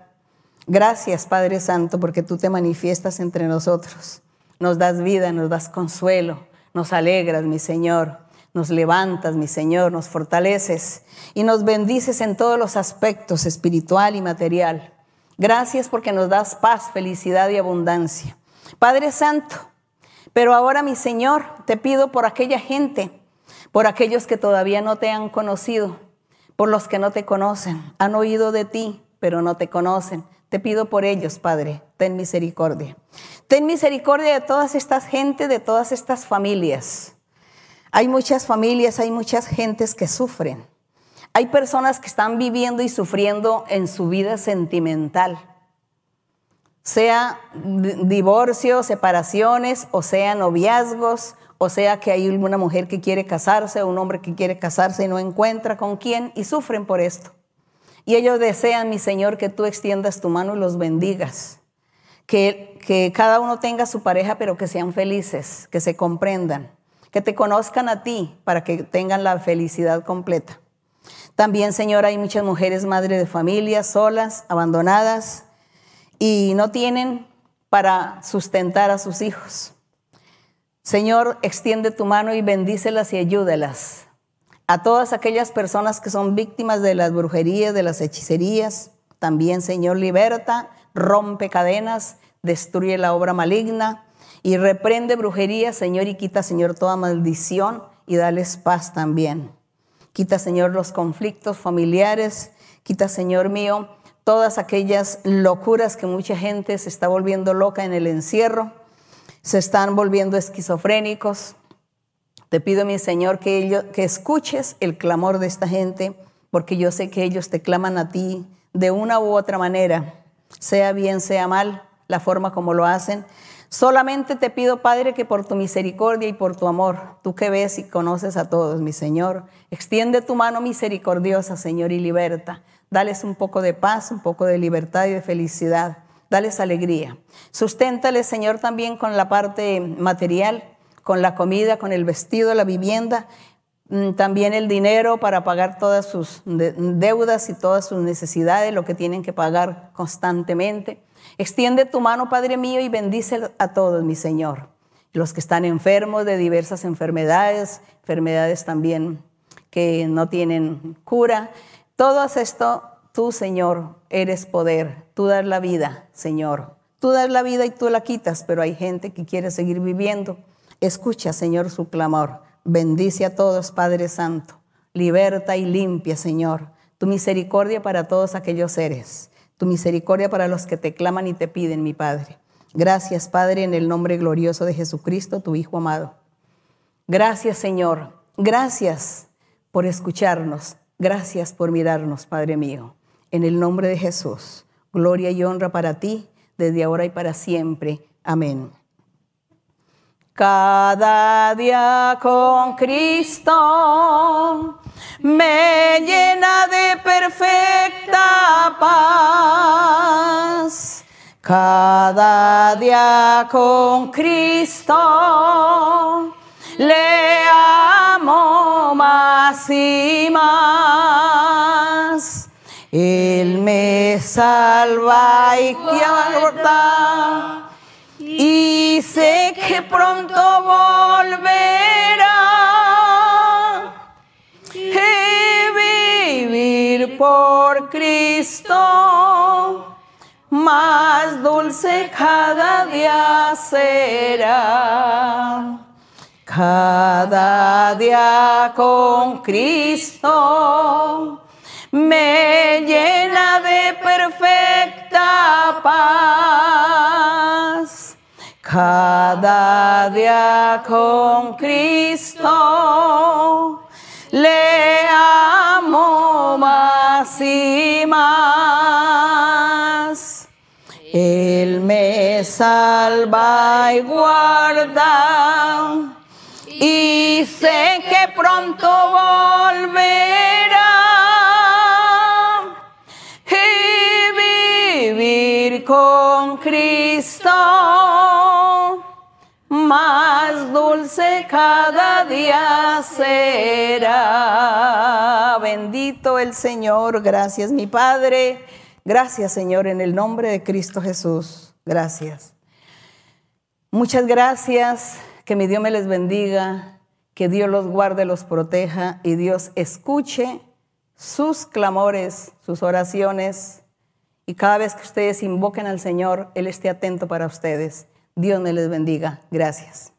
S1: Gracias, Padre Santo, porque tú te manifiestas entre nosotros. Nos das vida, nos das consuelo, nos alegras, mi Señor. Nos levantas, mi Señor, nos fortaleces y nos bendices en todos los aspectos espiritual y material. Gracias porque nos das paz, felicidad y abundancia. Padre Santo, pero ahora, mi Señor, te pido por aquella gente, por aquellos que todavía no te han conocido, por los que no te conocen, han oído de ti, pero no te conocen. Te pido por ellos, Padre, ten misericordia. Ten misericordia de todas estas gente, de todas estas familias. Hay muchas familias, hay muchas gentes que sufren. Hay personas que están viviendo y sufriendo en su vida sentimental sea divorcios, separaciones, o sea noviazgos, o sea que hay una mujer que quiere casarse o un hombre que quiere casarse y no encuentra con quién y sufren por esto. Y ellos desean, mi Señor, que tú extiendas tu mano y los bendigas. Que, que cada uno tenga su pareja, pero que sean felices, que se comprendan, que te conozcan a ti para que tengan la felicidad completa. También, Señor, hay muchas mujeres madres de familia, solas, abandonadas, y no tienen para sustentar a sus hijos. Señor, extiende tu mano y bendícelas y ayúdelas. A todas aquellas personas que son víctimas de las brujerías, de las hechicerías, también, Señor, liberta, rompe cadenas, destruye la obra maligna y reprende brujería, Señor, y quita, Señor, toda maldición y dales paz también. Quita, Señor, los conflictos familiares. Quita, Señor mío, todas aquellas locuras que mucha gente se está volviendo loca en el encierro, se están volviendo esquizofrénicos. Te pido, mi Señor, que, que escuches el clamor de esta gente, porque yo sé que ellos te claman a ti de una u otra manera, sea bien, sea mal, la forma como lo hacen. Solamente te pido, Padre, que por tu misericordia y por tu amor, tú que ves y conoces a todos, mi Señor, extiende tu mano misericordiosa, Señor, y liberta. Dales un poco de paz, un poco de libertad y de felicidad. Dales alegría. Susténtales, Señor, también con la parte material, con la comida, con el vestido, la vivienda, mm, también el dinero para pagar todas sus deudas y todas sus necesidades, lo que tienen que pagar constantemente. Extiende tu mano, Padre mío, y bendice a todos, mi Señor. Los que están enfermos de diversas enfermedades, enfermedades también que no tienen cura, todo esto, tú, Señor, eres poder. Tú das la vida, Señor. Tú das la vida y tú la quitas, pero hay gente que quiere seguir viviendo. Escucha, Señor, su clamor. Bendice a todos, Padre Santo. Liberta y limpia, Señor. Tu misericordia para todos aquellos seres. Tu misericordia para los que te claman y te piden, mi Padre. Gracias, Padre, en el nombre glorioso de Jesucristo, tu Hijo amado. Gracias, Señor. Gracias por escucharnos. Gracias por mirarnos, Padre mío. En el nombre de Jesús, gloria y honra para ti, desde ahora y para siempre. Amén. Cada día con Cristo me llena de perfecta paz. Cada día con Cristo le amo más y más. Él me salva y guarda y sé que pronto volverá. Y vivir por Cristo más dulce cada día será. Cada día con Cristo me llena de perfecta paz. Cada día con Cristo le amo más y más. Él me salva y guarda pronto volverá y vivir con Cristo más dulce cada día será. Bendito el Señor, gracias mi Padre, gracias Señor en el nombre de Cristo Jesús, gracias. Muchas gracias. Que mi Dios me les bendiga, que Dios los guarde, los proteja y Dios escuche sus clamores, sus oraciones. Y cada vez que ustedes invoquen al Señor, Él esté atento para ustedes. Dios me les bendiga. Gracias.